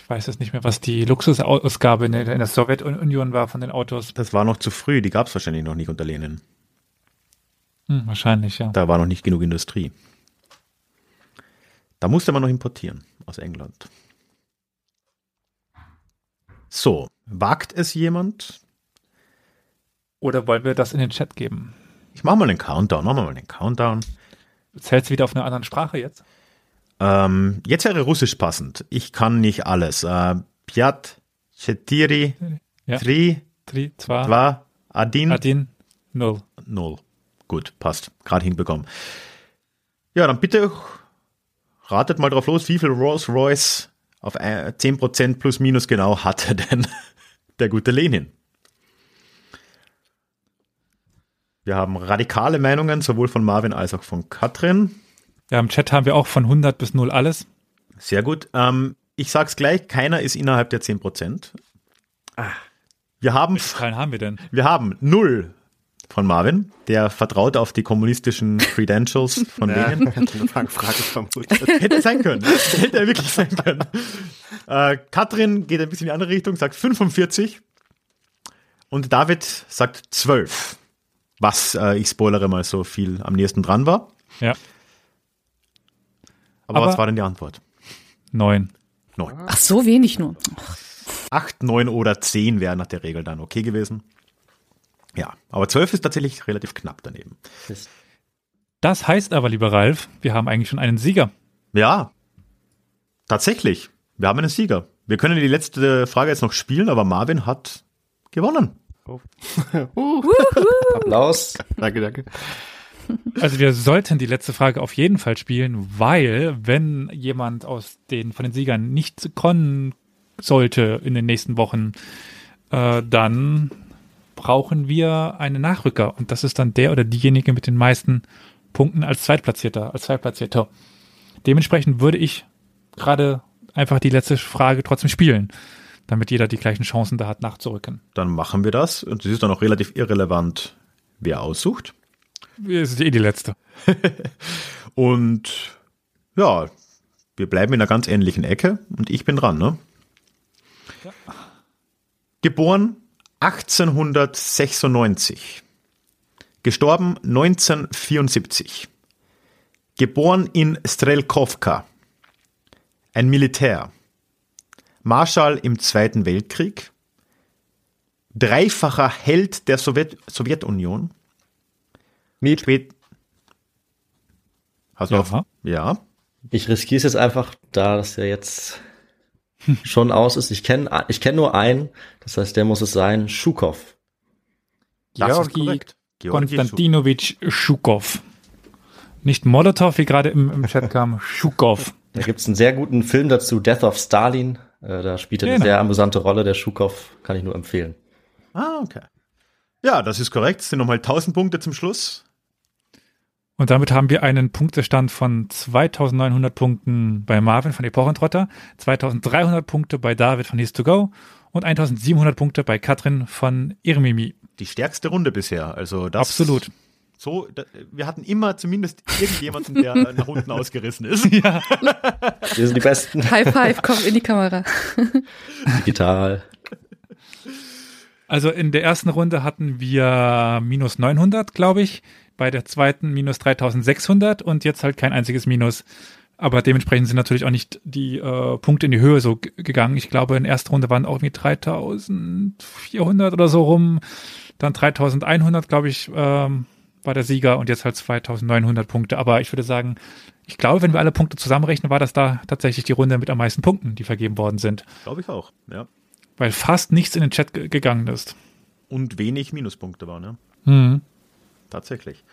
ich weiß jetzt nicht mehr, was die Luxusausgabe in der, in der Sowjetunion war von den Autos. Das war noch zu früh, die gab's wahrscheinlich noch nicht unter Lenin. Hm, wahrscheinlich, ja. Da war noch nicht genug Industrie. Da musste man noch importieren aus England. So, wagt es jemand? Oder wollen wir das in den Chat geben? Ich mache mal einen Countdown, machen wir mal einen Countdown. Zählst du wieder auf einer anderen Sprache jetzt? Ähm, jetzt wäre Russisch passend. Ich kann nicht alles. Äh, Piat, Chetiri, Ja. Tri, Tri, zwei, Dva, Adin, Adin, null. Null. Gut, passt. Gerade hinbekommen. Ja, dann bitte ratet mal drauf los, wie viel Rolls Royce auf ein- 10% plus minus genau hatte denn der gute Lenin? Wir haben radikale Meinungen, sowohl von Marvin als auch von Katrin. Ja, im Chat haben wir auch von 100 bis 0 alles. Sehr gut. Ähm, ich sag's gleich, keiner ist innerhalb der 10%. Wir haben, Welche Zahlen haben wir denn? wir haben null von Marvin, der vertraut auf die kommunistischen Credentials von Lenin. eine Fangfrage vermutet. Hätte sein können. Hätte er wirklich sein können. Äh, Katrin geht ein bisschen in die andere Richtung, sagt 45. Und David sagt 12. Was, äh, ich spoilere mal so viel, am nächsten dran war. Ja, Aber, Aber- was war denn die Antwort? 9. Neun. Ach, so wenig nur. Acht, neun oder zehn wären nach der Regel dann okay gewesen. Ja, aber 12 ist tatsächlich relativ knapp daneben. Das heißt aber, lieber Ralf, wir haben eigentlich schon einen Sieger. Ja, tatsächlich. Wir haben einen Sieger. Wir können die letzte Frage jetzt noch spielen, aber Marvin hat gewonnen. drauf. Applaus. Danke, danke. Also wir sollten die letzte Frage auf jeden Fall spielen, weil wenn jemand aus den von den Siegern nicht kommen sollte in den nächsten Wochen, äh, dann brauchen wir einen Nachrücker und das ist dann der oder diejenige mit den meisten Punkten als Zweitplatzierter, als Zweitplatzierter. Dementsprechend würde ich gerade einfach die letzte Frage trotzdem spielen, damit jeder die gleichen Chancen da hat, nachzurücken. Dann machen wir das. Und es ist dann auch relativ irrelevant, wer aussucht. Es ist eh die letzte. Und ja, wir bleiben in einer ganz ähnlichen Ecke und ich bin dran, ne? Geboren 1896. Gestorben 1974. Geboren in Strelkovka. Ein Militär. Marschall im Zweiten Weltkrieg. Dreifacher Held der Sowjet Sowjetunion. Miet. Spät Hast du Ja. auf? Ja. Ich riskiere es jetzt einfach, da das ja jetzt schon aus ist. Ich kenne ich kenn nur einen, das heißt, der muss es sein, Schukow. Das ist Georgi Konstantinovich Schukow. Nicht Molotow, wie gerade im, im Chat kam, Schukow. Da gibt's einen sehr guten Film dazu, Death of Stalin. Äh, da spielt er eine Genau. sehr amüsante Rolle, der Schukow, kann ich nur empfehlen. Ah, okay. Ja, das ist korrekt. Es sind nochmal 1000 Punkte zum Schluss. Und damit haben wir einen Punktestand von 2900 Punkten bei Marvin von Epochentrotter, 2300 Punkte bei David von His to Go und 1700 Punkte bei Katrin von Irmimi. Die stärkste Runde bisher. Also das Absolut. So, da, wir hatten immer zumindest irgendjemanden, der nach unten ausgerissen ist. Ja. Wir sind die Besten. High five, komm in die Kamera. Digital. Also in der ersten Runde hatten wir minus 900, glaube ich. Bei der zweiten minus 3600 und jetzt halt kein einziges Minus. Aber dementsprechend sind natürlich auch nicht die äh, Punkte in die Höhe so gegangen. Ich glaube, in der ersten Runde waren auch irgendwie 3400 oder so rum. Dann 3100, glaube ich, ähm, war der Sieger und jetzt halt 2900 Punkte. Aber ich würde sagen, ich glaube, wenn wir alle Punkte zusammenrechnen, war das da tatsächlich die Runde mit am meisten Punkten, die vergeben worden sind. Glaube ich auch. Ja. Weil fast nichts in den Chat ge- gegangen ist. Und wenig Minuspunkte waren, ja. Mhm. Tatsächlich.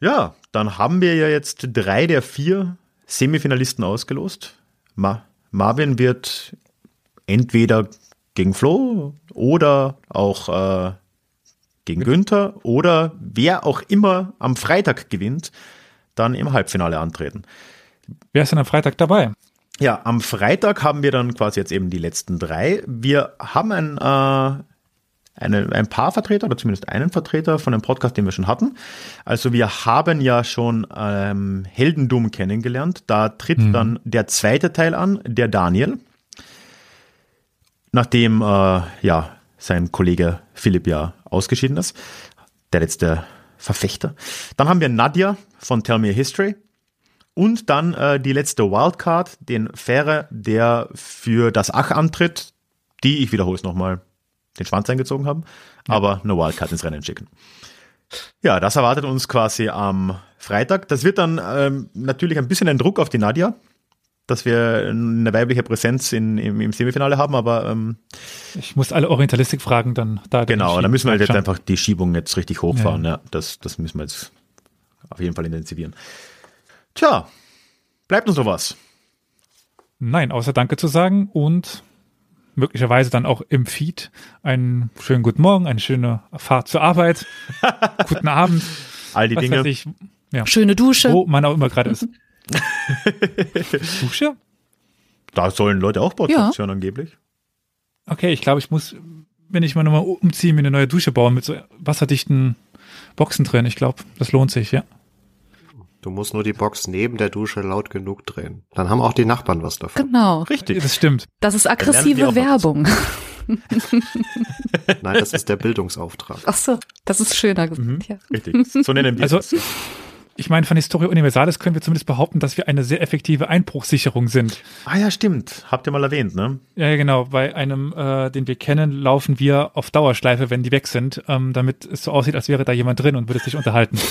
Ja, dann haben wir ja jetzt drei der vier Semifinalisten ausgelost. Ma Marvin wird entweder gegen Flo oder auch äh, gegen Günther oder wer auch immer am Freitag gewinnt, dann im Halbfinale antreten. Wer ist denn am Freitag dabei? Ja, am Freitag haben wir dann quasi jetzt eben die letzten drei. Wir haben ein, äh, eine, ein paar Vertreter oder zumindest einen Vertreter von dem Podcast, den wir schon hatten. Also wir haben ja schon ähm, Heldendum kennengelernt. Da tritt dann der zweite Teil an, der Daniel. Nachdem äh, ja sein Kollege Philipp ja ausgeschieden ist, der letzte Verfechter. Dann haben wir Nadja von Tell Me a History. Und dann äh, die letzte Wildcard, den Fähre, der für das Ach antritt, die, ich wiederhole es nochmal, den Schwanz eingezogen haben, aber eine Wildcard ins Rennen schicken. Ja, das erwartet uns quasi am Freitag. Das wird dann ähm, natürlich ein bisschen ein Druck auf die Nadja, dass wir eine weibliche Präsenz in, im, im Semifinale haben, aber ähm, Ich muss alle Orientalistik fragen, dann da. genau, da müssen wir halt jetzt einfach die Schiebung jetzt richtig hochfahren. Ja. das, das müssen wir jetzt auf jeden Fall intensivieren. Tja, bleibt uns noch was. Nein, außer Danke zu sagen und möglicherweise dann auch im Feed einen schönen guten Morgen, eine schöne Fahrt zur Arbeit, guten Abend, All die Dinge. ich, ja, Schöne Dusche. wo man auch immer gerade ist. Dusche? Da sollen Leute auch Podcasts hören angeblich. Okay, ich glaube, ich muss, wenn ich mal nochmal umziehe, mir eine neue Dusche bauen mit so wasserdichten Boxen drin. Ich glaube, das lohnt sich, ja. Du musst nur die Box neben der Dusche laut genug drehen. Dann haben auch die Nachbarn was davon. Genau. Richtig. Das stimmt. Das ist aggressive. Werbung. Nein, das ist der Bildungsauftrag. Ach so, das ist schöner Mhm. gesagt. Ja. Richtig. So nennen wir Also, es. ich meine, von Historia Universalis können wir zumindest behaupten, dass wir eine sehr effektive Einbruchssicherung sind. Ah ja, stimmt. Habt ihr mal erwähnt, ne? Ja, ja, genau. Bei einem, äh, den wir kennen, laufen wir auf Dauerschleife, wenn die weg sind, ähm, damit es so aussieht, als wäre da jemand drin und würde sich unterhalten.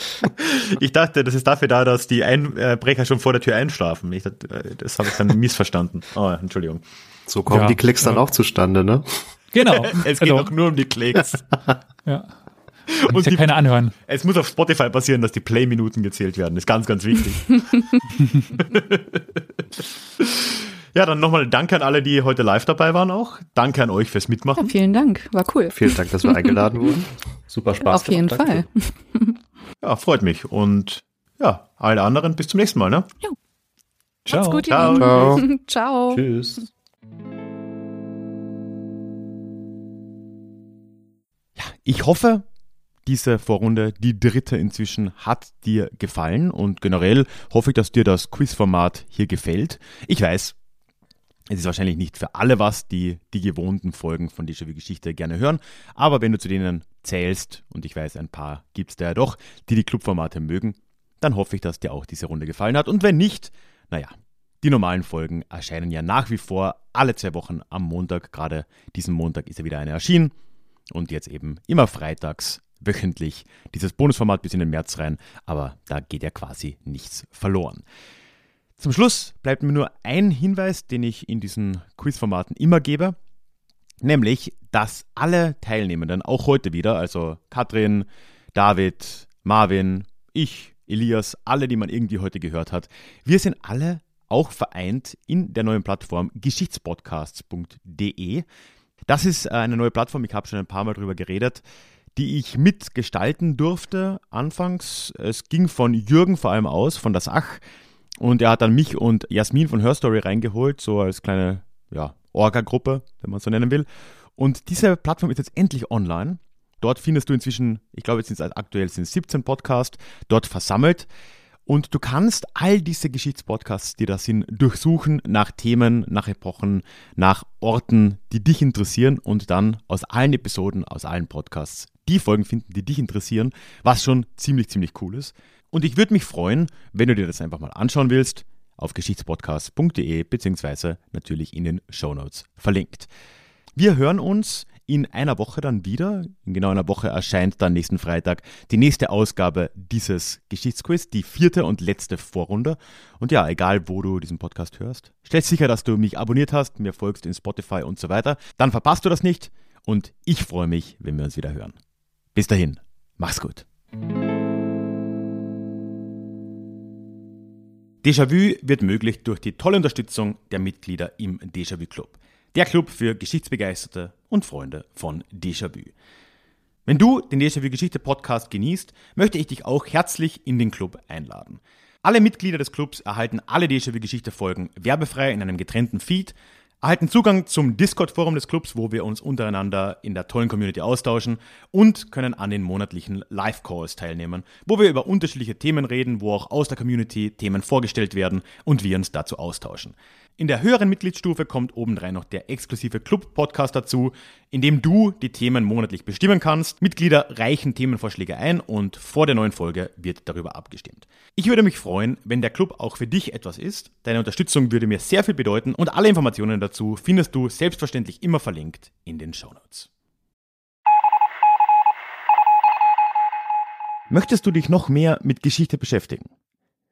Ich dachte, das ist dafür da, dass die Einbrecher schon vor der Tür einschlafen. Ich, dachte, äh, das habe ich dann missverstanden. Oh, Entschuldigung. So kommen Ja, die Klicks dann ja. auch zustande, ne? Genau. Es geht Also, doch nur um die Klicks. ja. Und Muss ja die, keiner anhören. es muss auf Spotify passieren, dass die Play-Minuten gezählt werden. Das ist ganz, ganz wichtig. ja, dann nochmal Danke an alle, die heute live dabei waren auch. Danke an euch fürs Ja, Mitmachen. vielen Dank. War cool. Vielen Dank, dass wir eingeladen wurden. Super Spaß. Auf jeden gemacht, Fall. Ja, freut mich. Und ja, alle anderen bis zum nächsten Mal. Ne? Ciao. Macht's gut, ihr Ciao. Lieben. Ciao. Tschüss. Ich hoffe, diese Vorrunde, die dritte inzwischen, hat dir gefallen und generell hoffe ich, dass dir das Quizformat hier gefällt. Ich weiß, es ist wahrscheinlich nicht für alle was, die die gewohnten Folgen von Déjà-vu Geschichte gerne hören, aber wenn du zu denen zählst, und ich weiß, ein paar gibt's da ja doch, die die Clubformate mögen, dann hoffe ich, dass dir auch diese Runde gefallen hat und wenn nicht, naja, die normalen Folgen erscheinen ja nach wie vor alle zwei Wochen am Montag. Gerade diesen Montag ist ja wieder eine erschienen. Und jetzt eben immer freitags wöchentlich dieses Bonusformat bis in den März rein. Aber da geht ja quasi nichts verloren. Zum Schluss bleibt mir nur ein Hinweis, den ich in diesen Quizformaten immer gebe. Nämlich, dass alle Teilnehmenden, auch heute wieder, also Katrin, David, Marvin, ich, Elias, alle, die man irgendwie heute gehört hat, wir sind alle auch vereint in der neuen Plattform geschichtspodcasts.de. Das ist äh, eine neue Plattform, ich habe schon ein paar Mal drüber geredet, die ich mitgestalten durfte anfangs. Es ging von Jürgen vor allem aus, von das Ach. Und er hat dann mich und Jasmin von Her Story reingeholt, so als kleine ja, Orga-Gruppe, wenn man es so nennen will. Und diese Plattform ist jetzt endlich online. Dort findest du inzwischen, ich glaube, jetzt sind es aktuell sind es 17 Podcasts, dort versammelt. Und du kannst all diese Geschichtspodcasts, die da sind, durchsuchen nach Themen, nach Epochen, nach Orten, die dich interessieren und dann aus allen Episoden, aus allen Podcasts die Folgen finden, die dich interessieren, was schon ziemlich, ziemlich cool ist. Und ich würde mich freuen, wenn du dir das einfach mal anschauen willst, auf geschichtspodcast.de beziehungsweise natürlich in den Shownotes verlinkt. Wir hören uns in einer Woche dann wieder. In genau einer Woche erscheint dann nächsten Freitag die nächste Ausgabe dieses Geschichtsquiz, die vierte und letzte Vorrunde. Und ja, egal wo du diesen Podcast hörst, stell sicher, dass du mich abonniert hast, mir folgst in Spotify und so weiter. Dann verpasst du das nicht. Und ich freue mich, wenn wir uns wieder hören. Bis dahin, mach's gut. Déjà-vu wird möglich durch die tolle Unterstützung der Mitglieder im Déjà-vu Club. Der Club für Geschichtsbegeisterte und Freunde von Déjà-vu. Wenn du den Déjà-vu Geschichte Podcast genießt, möchte ich dich auch herzlich in den Club einladen. Alle Mitglieder des Clubs erhalten alle Déjà-vu Geschichte Folgen werbefrei in einem getrennten Feed, erhalten Zugang zum Discord-Forum des Clubs, wo wir uns untereinander in der tollen Community austauschen und können an den monatlichen Live-Calls teilnehmen, wo wir über unterschiedliche Themen reden, wo auch aus der Community Themen vorgestellt werden und wir uns dazu austauschen. In der höheren Mitgliedsstufe kommt obendrein noch der exklusive Club-Podcast dazu, in dem du die Themen monatlich bestimmen kannst. Mitglieder reichen Themenvorschläge ein und vor der neuen Folge wird darüber abgestimmt. Ich würde mich freuen, wenn der Club auch für dich etwas ist. Deine Unterstützung würde mir sehr viel bedeuten und alle Informationen dazu findest du selbstverständlich immer verlinkt in den Shownotes. Möchtest du dich noch mehr mit Geschichte beschäftigen?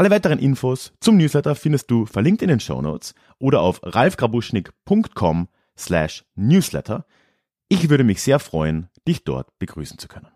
Alle weiteren Infos zum Newsletter findest du verlinkt in den Shownotes oder auf ralfgrabuschnik.com slash newsletter. Ich würde mich sehr freuen, dich dort begrüßen zu können.